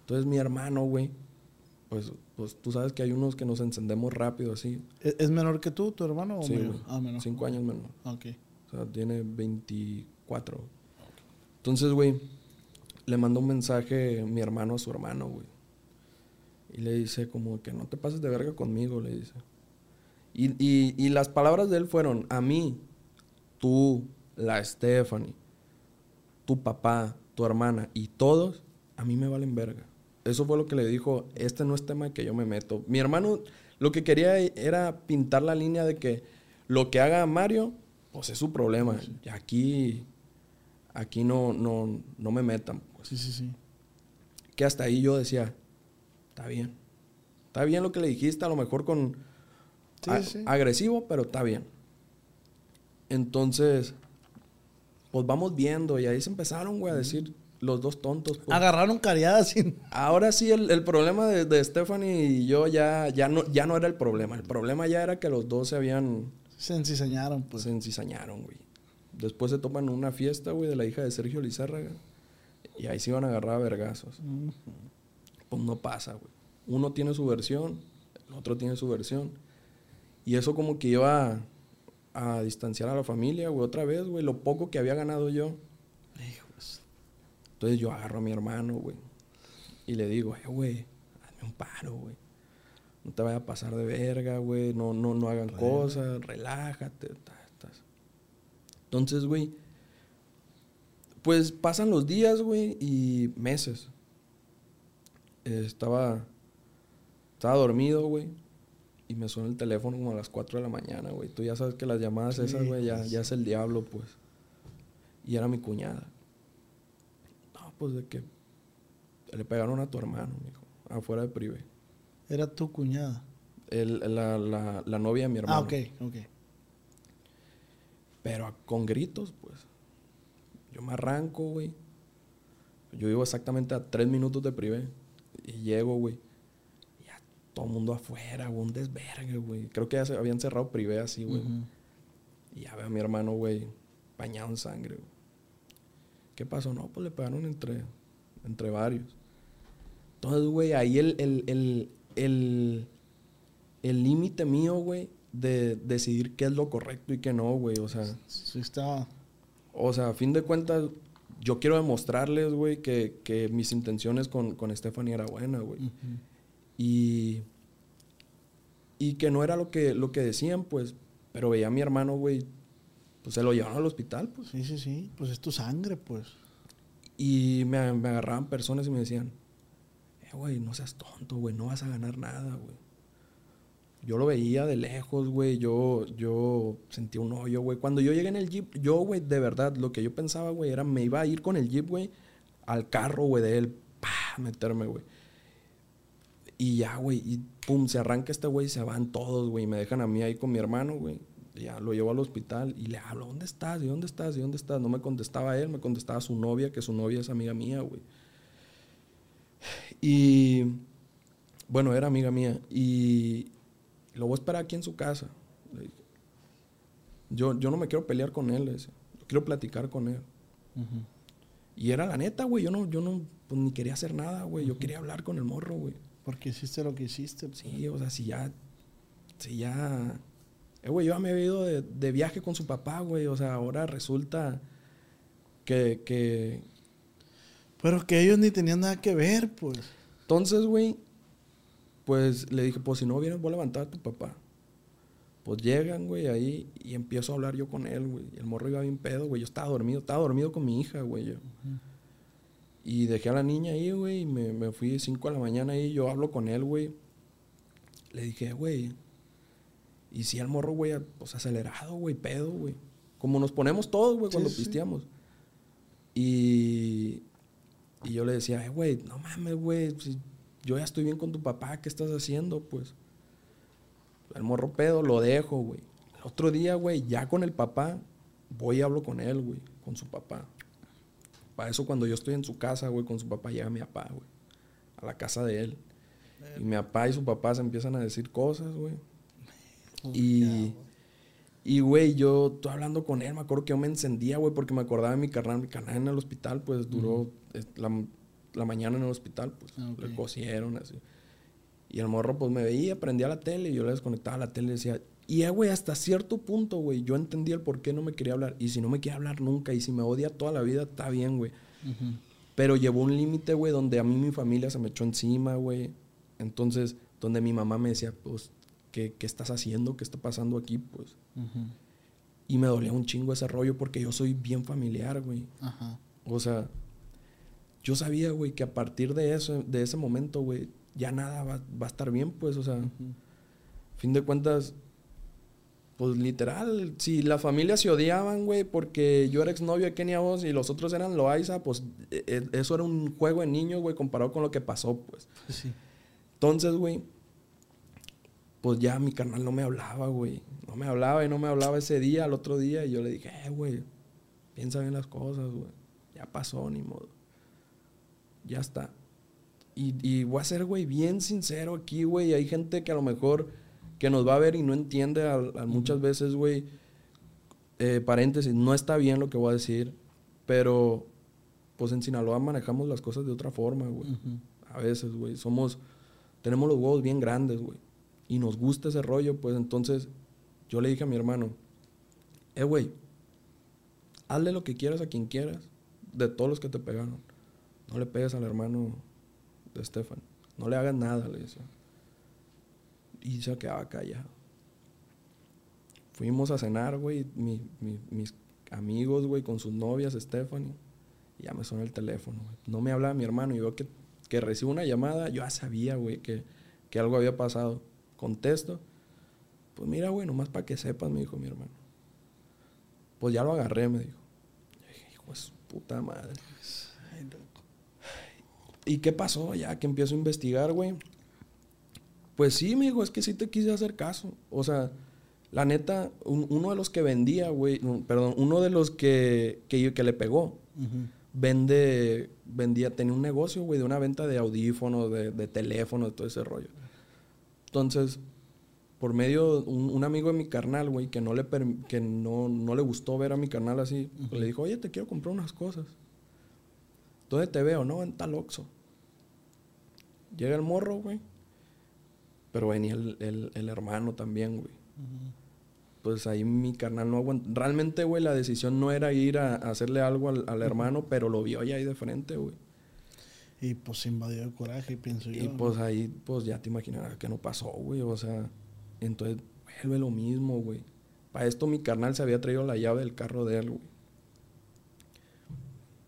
Entonces mi hermano, güey, pues, pues tú sabes que hay unos que nos encendemos rápido así. ¿Es es menor que tú, tu hermano? O Sí, güey. Ah, menor. Cinco años menor. Ok. O sea, tiene 24. Entonces, güey, le manda un mensaje mi hermano a su hermano, güey. Y le dice como que no te pases de verga conmigo, le dice. Y, y- y las palabras de él fueron, a mí, tú, la Stephanie, tu papá, tu hermana y todos, a mí me valen verga. Eso fue lo que le dijo, este no es tema que yo me meto. Mi hermano lo que quería era pintar la línea de que lo que haga Mario, pues es su problema. Aquí, aquí no, no, no me metan. pues. Sí, sí, sí. Que hasta ahí yo decía, está bien. Está bien lo que le dijiste, a lo mejor con Sí, a- sí. agresivo, pero está bien. Entonces, pues vamos viendo. Y ahí se empezaron, güey, a decir los dos tontos. pues. Agarraron cariadas sin... Ahora sí, el, el problema de, de Stephanie y yo ya, ya, no, ya no era el problema. El problema ya era que los dos se habían... Se enciseñaron, pues. se encizañaron, güey. Después se toman una fiesta, güey, de la hija de Sergio Lizárraga. Y ahí se iban a agarrar a vergazos. Pues no pasa, güey. Uno tiene su versión, el otro tiene su versión. Y eso como que iba a, a distanciar a la familia, güey, otra vez, güey. Lo poco que había ganado yo. Entonces yo agarro a mi hermano, güey. Y le digo, eh, güey, hazme un paro, güey. No te vaya a pasar de verga, güey. No, no, no hagan cosas. Relájate. Entonces, güey. Pues pasan los días, güey, y meses. Eh, estaba. Estaba dormido, güey. Y me suena el teléfono como a las 4 de la mañana, güey. Tú ya sabes que las llamadas esas, güey, ya, pues. ya es el diablo, pues. Y era mi cuñada. Pues de que Le pegaron a tu hermano, mijo. Afuera de privé. Era tu cuñada. El- la, la- la novia de mi hermano. Ah, ok, ok. Pero con gritos, pues. Yo me arranco, güey. Yo vivo exactamente a tres minutos de privé. Y llego, güey. Y ya todo el mundo afuera, güey. Un desvergue, güey. Creo que ya se habían cerrado privé así, güey. Y ya veo a mi hermano, güey, bañado en sangre, güey. ¿Qué pasó? No, pues le pegaron entre, entre varios. Entonces, güey, ahí el, el, el, el, el límite mío, güey, de decidir qué es lo correcto y qué no, güey. O sea, Sí, o sea, a fin de cuentas, yo quiero demostrarles, güey, que, que mis intenciones con, con Stephanie era buena, güey. Y, y que no era lo que, lo que decían, pues. Pero veía a mi hermano, güey, pues se lo llevaron al hospital, pues. Sí, sí, sí. Pues es tu sangre, pues. Y me, me agarraban personas y me decían, eh, güey, no seas tonto, güey, no vas a ganar nada, güey. Yo lo veía de lejos, güey, yo, yo sentía un hoyo, güey. Cuando yo llegué en el jeep, yo, güey, de verdad, lo que yo pensaba, güey, era me iba a ir con el jeep, güey, al carro, güey, de él, pa, meterme, güey. Y ya, güey, y pum, se arranca este güey, se van todos, güey, y me dejan a mí ahí con mi hermano, güey. Ya lo llevo al hospital y le hablo, ¿dónde estás? ¿Y dónde estás? ¿Y dónde estás? No me contestaba él, me contestaba su novia, que su novia es amiga mía, güey. Y bueno, era amiga mía. Y lo voy a esperar aquí en su casa. Yo, yo no me quiero pelear con él, le decía. Yo quiero platicar con él. Y era la neta, güey. Yo no, yo no, pues, ni quería hacer nada, güey. Yo quería hablar con el morro, güey. Porque hiciste lo que hiciste. Sí, o sea, si ya. Si ya. Eh, güey, yo ya me había ido de, de viaje con su papá, güey. O sea, ahora resulta que, que. Pero que ellos ni tenían nada que ver, pues. Entonces, güey, pues le dije, pues si no vienes, voy a levantar a tu papá. Pues llegan, güey, ahí y empiezo a hablar yo con él, güey. Y el morro iba bien pedo, güey. Yo estaba dormido, estaba dormido con mi hija, güey. yo. Y dejé a la niña ahí, güey, y me, me fui 5 de la mañana ahí. Yo hablo con él, güey. Le dije, güey. Y si el morro, güey, pues acelerado, güey, pedo, güey. Como nos ponemos todos, güey, Sí, cuando sí. pisteamos. Y, y yo le decía, güey, no mames, güey. si yo ya estoy bien con tu papá, ¿qué estás haciendo, pues? El morro pedo, lo dejo, güey. El otro día, güey, ya con el papá, voy y hablo con él, güey, con su papá. Para eso cuando yo estoy en su casa, güey, con su papá, llega mi papá, güey. A la casa de él. Y mi papá y su papá se empiezan a decir cosas, güey. Y, y, güey, yo estoy hablando con él, me acuerdo que yo me encendía, güey, porque me acordaba de mi carnal. Mi carnal en el hospital, pues, duró la, la mañana en el hospital, pues, Ah, ok. le cosieron, así. Y el morro, pues, me veía, prendía la tele y yo le desconectaba la tele y decía... Y, eh, güey, hasta cierto punto, güey, yo entendía el por qué no me quería hablar. Y si no me quiere hablar nunca y si me odia toda la vida, está bien, güey. Ujú. Pero llevó un límite, güey, donde a mí mi familia se me echó encima, güey. Entonces, donde mi mamá me decía, pues, ¿qué, qué estás haciendo? ¿Qué está pasando aquí? Pues. Y me dolía un chingo ese rollo porque yo soy bien familiar, güey. Ajá. O sea, yo sabía, güey, que a partir de eso, de ese momento, güey, ya nada va, va a estar bien, pues, o sea, fin de cuentas, pues literal, si las familias se odiaban, güey, porque yo era exnovio de Kenia Oz y los otros eran Loaiza, pues e- e- eso era un juego de niños, güey, comparado con lo que pasó, pues. Sí. Entonces, güey, pues ya mi carnal no me hablaba, güey. No me hablaba y no me hablaba ese día, al otro día, y yo le dije, eh, güey, piensa bien las cosas, güey. Ya pasó, ni modo. Ya está. Y, y voy a ser, güey, bien sincero aquí, güey. Hay gente que a lo mejor que nos va a ver y no entiende muchas veces, güey. eh, paréntesis, no está bien lo que voy a decir, pero pues en Sinaloa manejamos las cosas de otra forma, güey. A veces, güey. Somos. Tenemos los huevos bien grandes, güey. Y nos gusta ese rollo, pues entonces yo le dije a mi hermano: Eh, güey, hazle lo que quieras a quien quieras, de todos los que te pegaron. No le pegues al hermano de Estefan. No le hagas nada, le decía. Y se quedaba callado. Fuimos a cenar, güey, mi- mi- mis amigos, güey, con sus novias, Stephanie. Y ya me suena el teléfono, güey. No me hablaba mi hermano. Y veo que, que recibo una llamada. Yo ya sabía, güey, que, que algo había pasado. Contesto. Pues mira, güey, nomás para que sepas, me dijo mi hermano. Pues ya lo agarré, me dijo. Yo dije, hijo de su puta madre. ¿Y qué pasó? Ya que empiezo a investigar, güey. Pues sí, amigo, es que sí te quise hacer caso. O sea, la neta, un- uno de los que vendía, güey, no, perdón, uno de los que, que, que le pegó, vende, vendía, tenía un negocio, güey, de una venta de audífonos, de, de teléfonos, de todo ese rollo. Entonces, por medio, un, un amigo de mi carnal, güey, que no le, que no, no le gustó ver a mi carnal así, pues le dijo, oye, te quiero comprar unas cosas. ¿Dónde te veo? No, en tal Oxxo. Llega el morro, güey. Pero venía el, el- el hermano también, güey. Pues ahí mi carnal no aguantó. Realmente, güey, la decisión no era ir a, a hacerle algo al, al hermano, pero lo vio ya ahí de frente, güey. Y pues se invadió de coraje, pienso yo. Y pues ahí, pues ya te imaginarás que no pasó, güey. O sea, entonces vuelve lo mismo, güey. Para esto mi carnal se había traído la llave del carro de él, güey.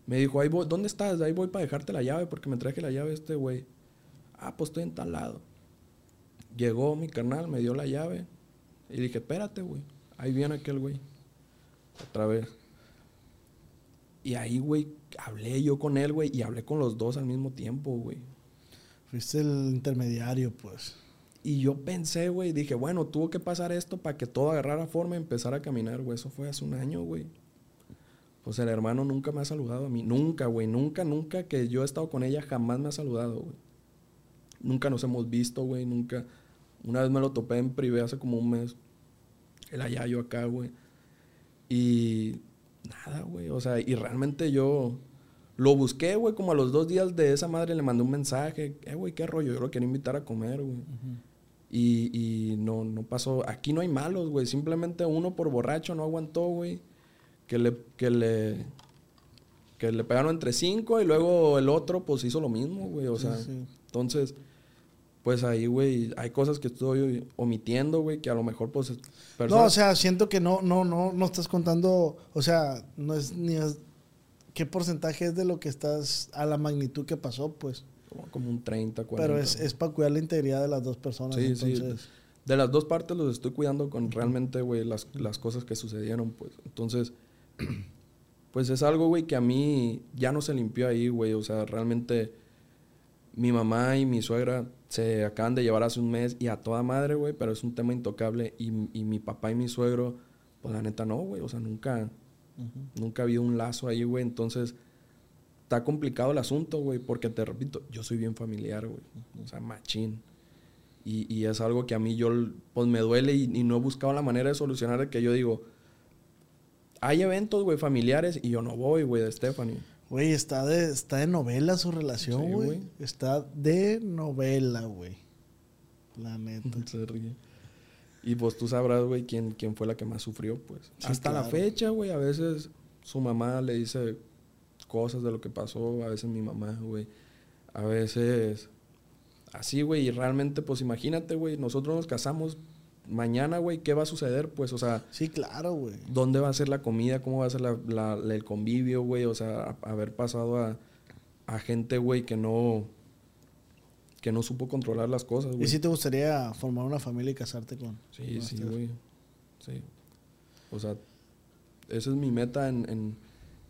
Me dijo, ahí voy, ¿dónde estás? Ahí voy para dejarte la llave porque me traje la llave este, güey. Ah, pues estoy en tal lado. Llegó mi carnal, me dio la llave. Y dije, espérate, güey. Ahí viene aquel, güey. Otra vez. Y ahí, güey, hablé yo con él, güey. Y hablé con los dos al mismo tiempo, güey. Fuiste el intermediario, pues. Y yo pensé, güey, dije, bueno, tuvo que pasar esto para que todo agarrara forma y empezara a caminar, güey. Eso fue hace un año, güey. Pues el hermano nunca me ha saludado a mí. Nunca, güey. Nunca, nunca que yo he estado con ella jamás me ha saludado, güey. Nunca nos hemos visto, güey. Nunca. Una vez me lo topé en privé hace como un mes. Él allá, yo acá, güey. Y nada, güey. O sea, y realmente yo lo busqué, güey. Como a los dos días de esa madre le mandé un mensaje. Eh, güey, qué rollo. Yo lo quería invitar a comer, güey. Y, y no, no pasó. Aquí no hay malos, güey. Simplemente uno por borracho no aguantó, güey. Que le, que le, que le pegaron entre cinco y luego el otro, pues hizo lo mismo, güey. O Sí, sea, sí. entonces, pues ahí, güey, hay cosas que estoy omitiendo, güey, que a lo mejor, pues, No, o sea, siento que no, no, no, no estás contando, o sea, no es ni es- qué porcentaje es de lo que estás a la magnitud que pasó, pues. como, como un 30, 40. Pero es, es para cuidar la integridad de las dos personas. Sí, sí. entonces, De las dos partes los estoy cuidando con realmente, güey, las, las cosas que sucedieron, pues. Entonces, pues es algo, güey, que a mí ya no se limpió ahí, güey. O sea, realmente mi mamá y mi suegra se acaban de llevar hace un mes y a toda madre, güey, pero es un tema intocable. Y, y mi papá y mi suegro, pues la neta no, güey. O sea, nunca, nunca ha habido un lazo ahí, güey. Entonces, está complicado el asunto, güey, porque te repito, yo soy bien familiar, güey. O sea, machín. Y, y es algo que a mí yo, pues me duele y, y no he buscado la manera de solucionar que yo digo, hay eventos, güey, familiares y yo no voy, güey, de Stephanie. Güey, está de, está de novela su relación, güey. está de novela, güey. La neta. Se ríe. Y pues tú sabrás, güey, quién, quién fue la que más sufrió, pues. Sí, Hasta la fecha, güey, a veces su mamá le dice cosas de lo que pasó, a veces mi mamá, güey. A veces así, güey, y realmente, pues imagínate, güey, nosotros nos casamos mañana, güey, ¿qué va a suceder? Pues, o sea, Sí, claro, güey. dónde va a ser la comida, cómo va a ser la- la- la- el convivio, güey. O sea, a- haber pasado a, a gente, güey, que no, que no supo controlar las cosas, güey. ¿Y si te gustaría formar una familia y casarte con? Sí, con sí, Steph? güey. Sí. O sea, esa es mi meta en, en,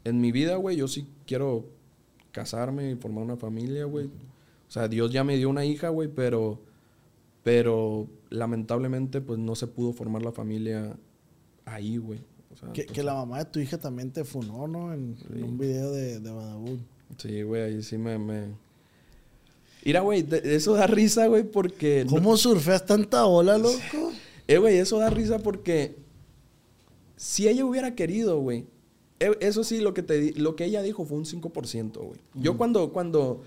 en mi vida, güey. Yo sí quiero casarme y formar una familia, güey. O sea, Dios ya me dio una hija, güey, pero, pero lamentablemente, pues no se pudo formar la familia ahí, güey. O sea, Que, la mamá de tu hija también te funó, ¿no? En, un video de, de Badabun. Sí, güey, ahí sí me... me... Mira, güey, eso da risa, güey, porque... no- ¿Cómo surfeas tanta ola, loco? Eh, güey, eso da risa porque si ella hubiera querido, güey, eh, eso sí, lo que, te, lo que ella dijo fue un 5%, güey. Yo cuando, cuando,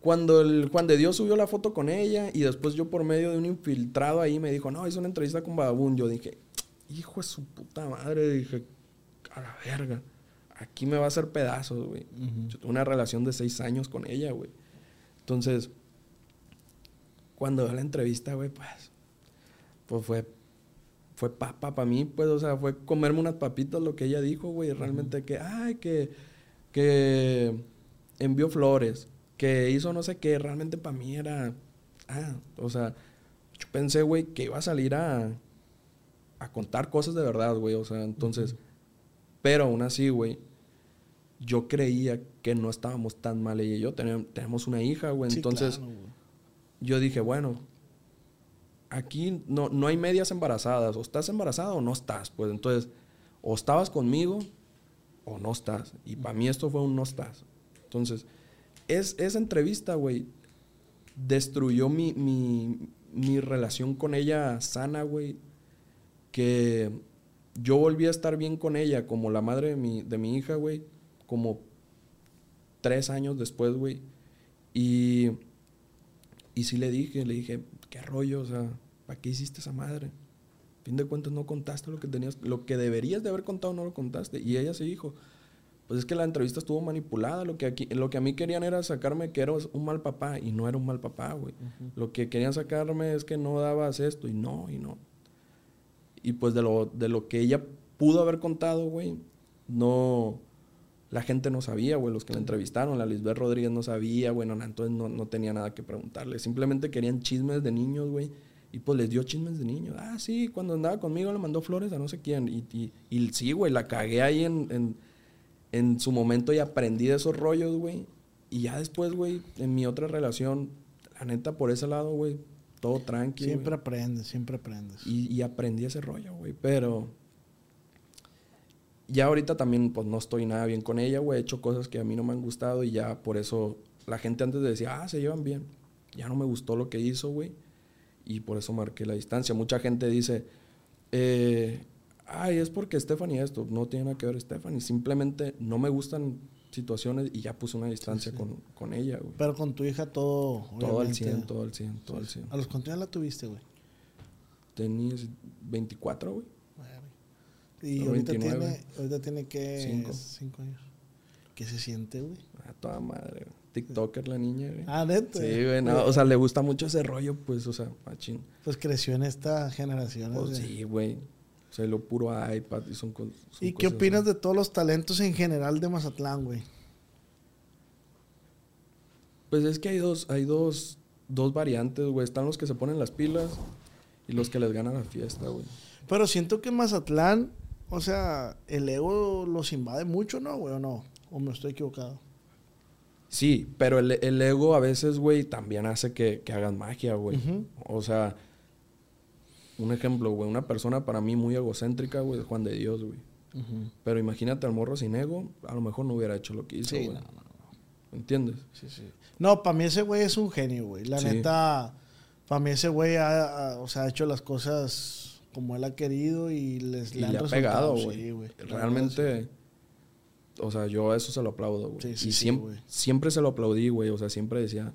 cuando el Juan de Dios subió la foto con ella y después yo por medio de un infiltrado ahí me dijo, no, hizo una entrevista con Badabun, yo dije, hijo de su puta madre, dije, a la verga, aquí me va a hacer pedazos, güey. Yo tuve una relación de seis años con ella, güey. Entonces, cuando veo la entrevista, güey, pues, pues fue, fue papa para mí, pues, o sea, fue comerme unas papitas lo que ella dijo, güey, realmente que, ay, que, que envió flores, que hizo no sé qué, realmente para mí era, ah, o sea, yo pensé, güey, que iba a salir a, a contar cosas de verdad, güey, o sea, entonces, pero aún así, güey, yo creía que no estábamos tan mal ella y yo. Teníamos, tenemos una hija, güey. Sí, Entonces, claro, yo dije, bueno, aquí no, no hay medias embarazadas. O estás embarazada o no estás. Pues entonces, o estabas conmigo o no estás. Y para mí esto fue un no estás. Entonces, es, esa entrevista, güey, destruyó mi, mi, mi relación con ella sana, güey. Que yo volví a estar bien con ella como la madre de mi, de mi hija, güey. Como tres años después, güey. Y, y sí le dije, le dije, qué rollo, o sea, ¿para qué hiciste esa madre? A fin de cuentas no contaste lo que tenías, lo que deberías de haber contado no lo contaste. Y ella se dijo, pues es que la entrevista estuvo manipulada, lo que, aquí, lo que a mí querían era sacarme que eras un mal papá y no era un mal papá, güey. Lo que querían sacarme es que no dabas esto y no, y no. Y pues de lo, de lo que ella pudo haber contado, güey, no... La gente no sabía, güey, los que la entrevistaron, la Lisbeth Rodríguez no sabía, güey, no, entonces no, no tenía nada que preguntarle. Simplemente querían chismes de niños, güey, y pues les dio chismes de niños. Ah, sí, cuando andaba conmigo le mandó flores a no sé quién. Y, y, y sí, güey, la cagué ahí en, en, en su momento y aprendí de esos rollos, güey. Y ya después, güey, en mi otra relación, la neta, por ese lado, güey, todo tranquilo. Siempre aprendes, siempre aprendes. Y, y aprendí ese rollo, güey. Pero ya ahorita también, pues no estoy nada bien con ella, güey. He hecho cosas que a mí no me han gustado y ya por eso la gente antes decía, ah, se llevan bien. Ya no me gustó lo que hizo, güey. Y por eso marqué la distancia. Mucha gente dice, eh, ay, es porque Stephanie esto. No tiene nada que ver Stephanie. Simplemente no me gustan situaciones y ya puse una distancia Con, con ella, güey. Pero con tu hija todo. Todo al obviamente, 100, todo al 100, todo al 100. ¿A los cuántos años la tuviste, güey? Tenías 24, güey. Y No, ahorita 29. tiene, ahorita tiene que Cinco. cinco años. ¿Qué se siente, güey? A toda madre, güey. TikToker la niña, güey. Ah, neta. Sí, güey, no, o sea, le gusta mucho ese rollo, pues, o sea, machín. Pues creció en esta generación. Pues sí, güey. O sea, lo puro iPad y son, son ¿Y qué opinas así. de todos los talentos en general de Mazatlán, güey? Pues es que hay dos, hay dos, dos variantes, güey. Están los que se ponen las pilas y los que les ganan la fiesta, güey. Pero siento que Mazatlán, o sea, el ego los invade mucho, ¿no, güey? ¿O no? ¿O me estoy equivocado? Sí, pero el, el ego a veces, güey, también hace que, que hagan magia, güey. O sea, un ejemplo, güey. Una persona para mí muy egocéntrica, güey, es Juan de Dios, güey. Pero imagínate al morro sin ego, a lo mejor no hubiera hecho lo que hizo, Sí, güey. no, no, ¿Entiendes? Sí, sí. No, para mí ese güey es un genio, güey. La Sí. neta, para mí ese güey ha, ha- o sea, ha hecho las cosas como él ha querido y les Y le han ha pegado, sí, güey. güey. La Realmente, o sea, yo a eso se lo aplaudo, güey. Sí, sí, y sí, siempre, güey. siempre se lo aplaudí, güey. O sea, siempre decía,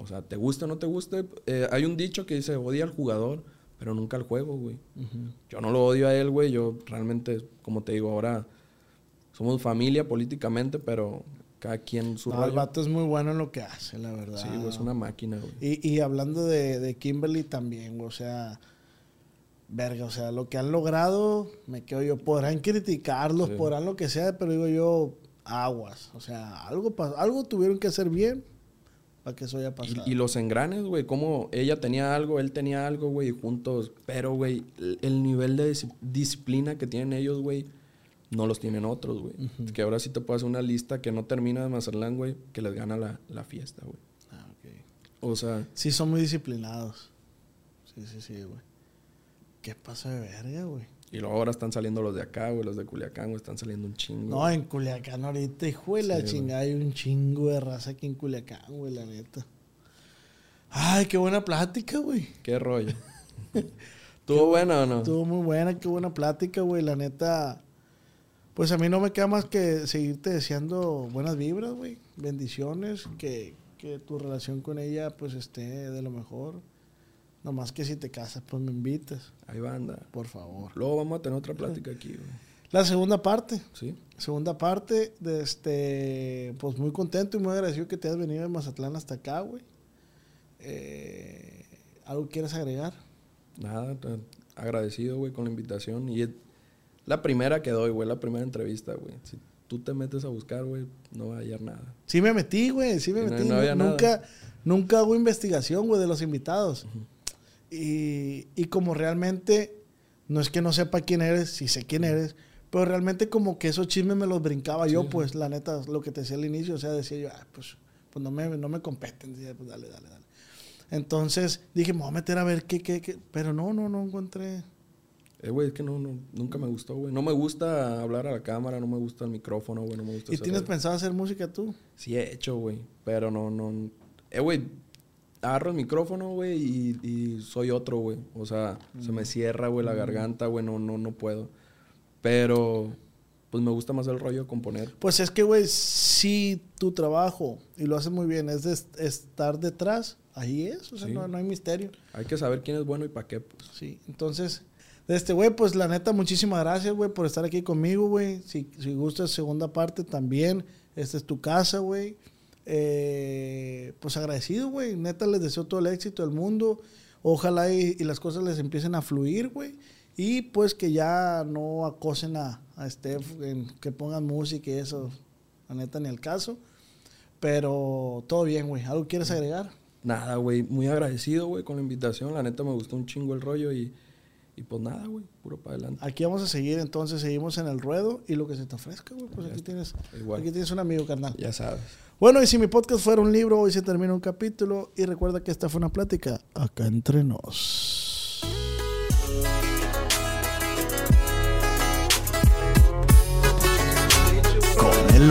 o sea, te guste o no te guste. Eh, hay un dicho que dice, odia al jugador, pero nunca al juego, güey. Yo no lo odio a él, güey. Yo realmente, como te digo, ahora somos familia políticamente, pero cada quien su No, el rollo. vato es muy bueno en lo que hace, la verdad. Sí, güey, es una máquina, güey. Y, y hablando de, de Kimberly también, güey, o sea, verga, o sea, lo que han logrado, me quedo yo, podrán criticarlos, Sí. podrán lo que sea, pero digo yo, aguas, o sea, algo, algo tuvieron que hacer bien para que eso haya pasado. Y, y los engranes, güey, como ella tenía algo, él tenía algo, güey, y juntos. Pero, güey, el, el nivel de dis- disciplina que tienen ellos, güey, no los tienen otros, güey. Que ahora sí te puedo hacer una lista que no termina de Mazatlán, güey, que les gana la, la fiesta, güey. Ah, ok. O sea, Sí, son muy disciplinados. Sí, sí, sí, güey. ¿Qué pasa de verga, güey? Y luego ahora están saliendo los de acá, güey, los de Culiacán, güey, están saliendo un chingo. No, en Culiacán ahorita, hijo de la Sí, chingada, hay un chingo de raza aquí en Culiacán, güey, la neta. Ay, qué buena plática, güey. ¿Qué rollo? ¿Tuvo bueno o no? Estuvo muy buena, qué buena plática, güey. La neta, pues a mí no me queda más que seguirte deseando buenas vibras, güey. Bendiciones, que, que tu relación con ella, pues, esté de lo mejor. Nomás que si te casas, pues me invitas, Ahí va, anda. por favor. Luego vamos a tener otra plática aquí, güey. La segunda parte, ¿Sí? segunda parte, de este, pues muy contento y muy agradecido que te hayas venido de Mazatlán hasta acá, güey. Eh, ¿Algo quieres agregar? Nada, agradecido, güey, con la invitación. Y es la primera que doy, güey, la primera entrevista, güey. Si tú te metes a buscar, güey, no va a hallar nada. Sí me metí, güey, sí me no- metí. no había nunca, nada. nunca hago investigación, güey, de los invitados. Y, y como realmente no es que no sepa quién eres, sí sé quién eres, Pero realmente como que esos chismes me los brincaba yo, pues, la neta, lo que te decía al inicio, o sea, decía yo, ah, pues, pues no me, no me competen, decía, pues dale, dale, dale. Entonces dije, me voy a meter a ver qué, qué, qué, pero no, no, no encontré. Eh, güey, es que no, no, nunca me gustó, güey. No me gusta hablar a la cámara, no me gusta el micrófono, güey, no me gusta ¿Y ese tienes pensado hacer música tú? Sí he hecho, güey, pero no, no... Eh, güey, agarro el micrófono, güey, y, y soy otro, güey. O sea, se me cierra, güey, la garganta, güey, no, no, no puedo. Pero, pues me gusta más el rollo de componer. Pues es que, güey, si tu trabajo, y lo haces muy bien, es de est- estar detrás, ahí es, o sea, Sí. no, no hay misterio. Hay que saber quién es bueno y para qué, pues. Sí, entonces, de este güey, pues la neta, muchísimas gracias, güey, por estar aquí conmigo, güey. Si, si gustas segunda parte también, esta es tu casa, güey. Eh, pues agradecido, güey. Neta, les deseo todo el éxito del mundo. Ojalá y, las cosas les empiecen a fluir, güey. Y pues que ya no acosen a, a Steph, en que pongan música y eso. La neta, ni el caso. Pero todo bien, güey. ¿Algo quieres agregar? Nada, güey, muy agradecido, güey, con la invitación. La neta me gustó un chingo el rollo y, y pues nada, güey, puro para adelante. Aquí vamos a seguir, entonces seguimos en el ruedo y lo que se te ofrezca, güey, pues aquí tienes, Igual. aquí tienes un amigo, carnal. Ya sabes. Bueno, y si mi podcast fuera un libro, hoy se termina un capítulo y recuerda que esta fue una plática acá entre nos. Con el.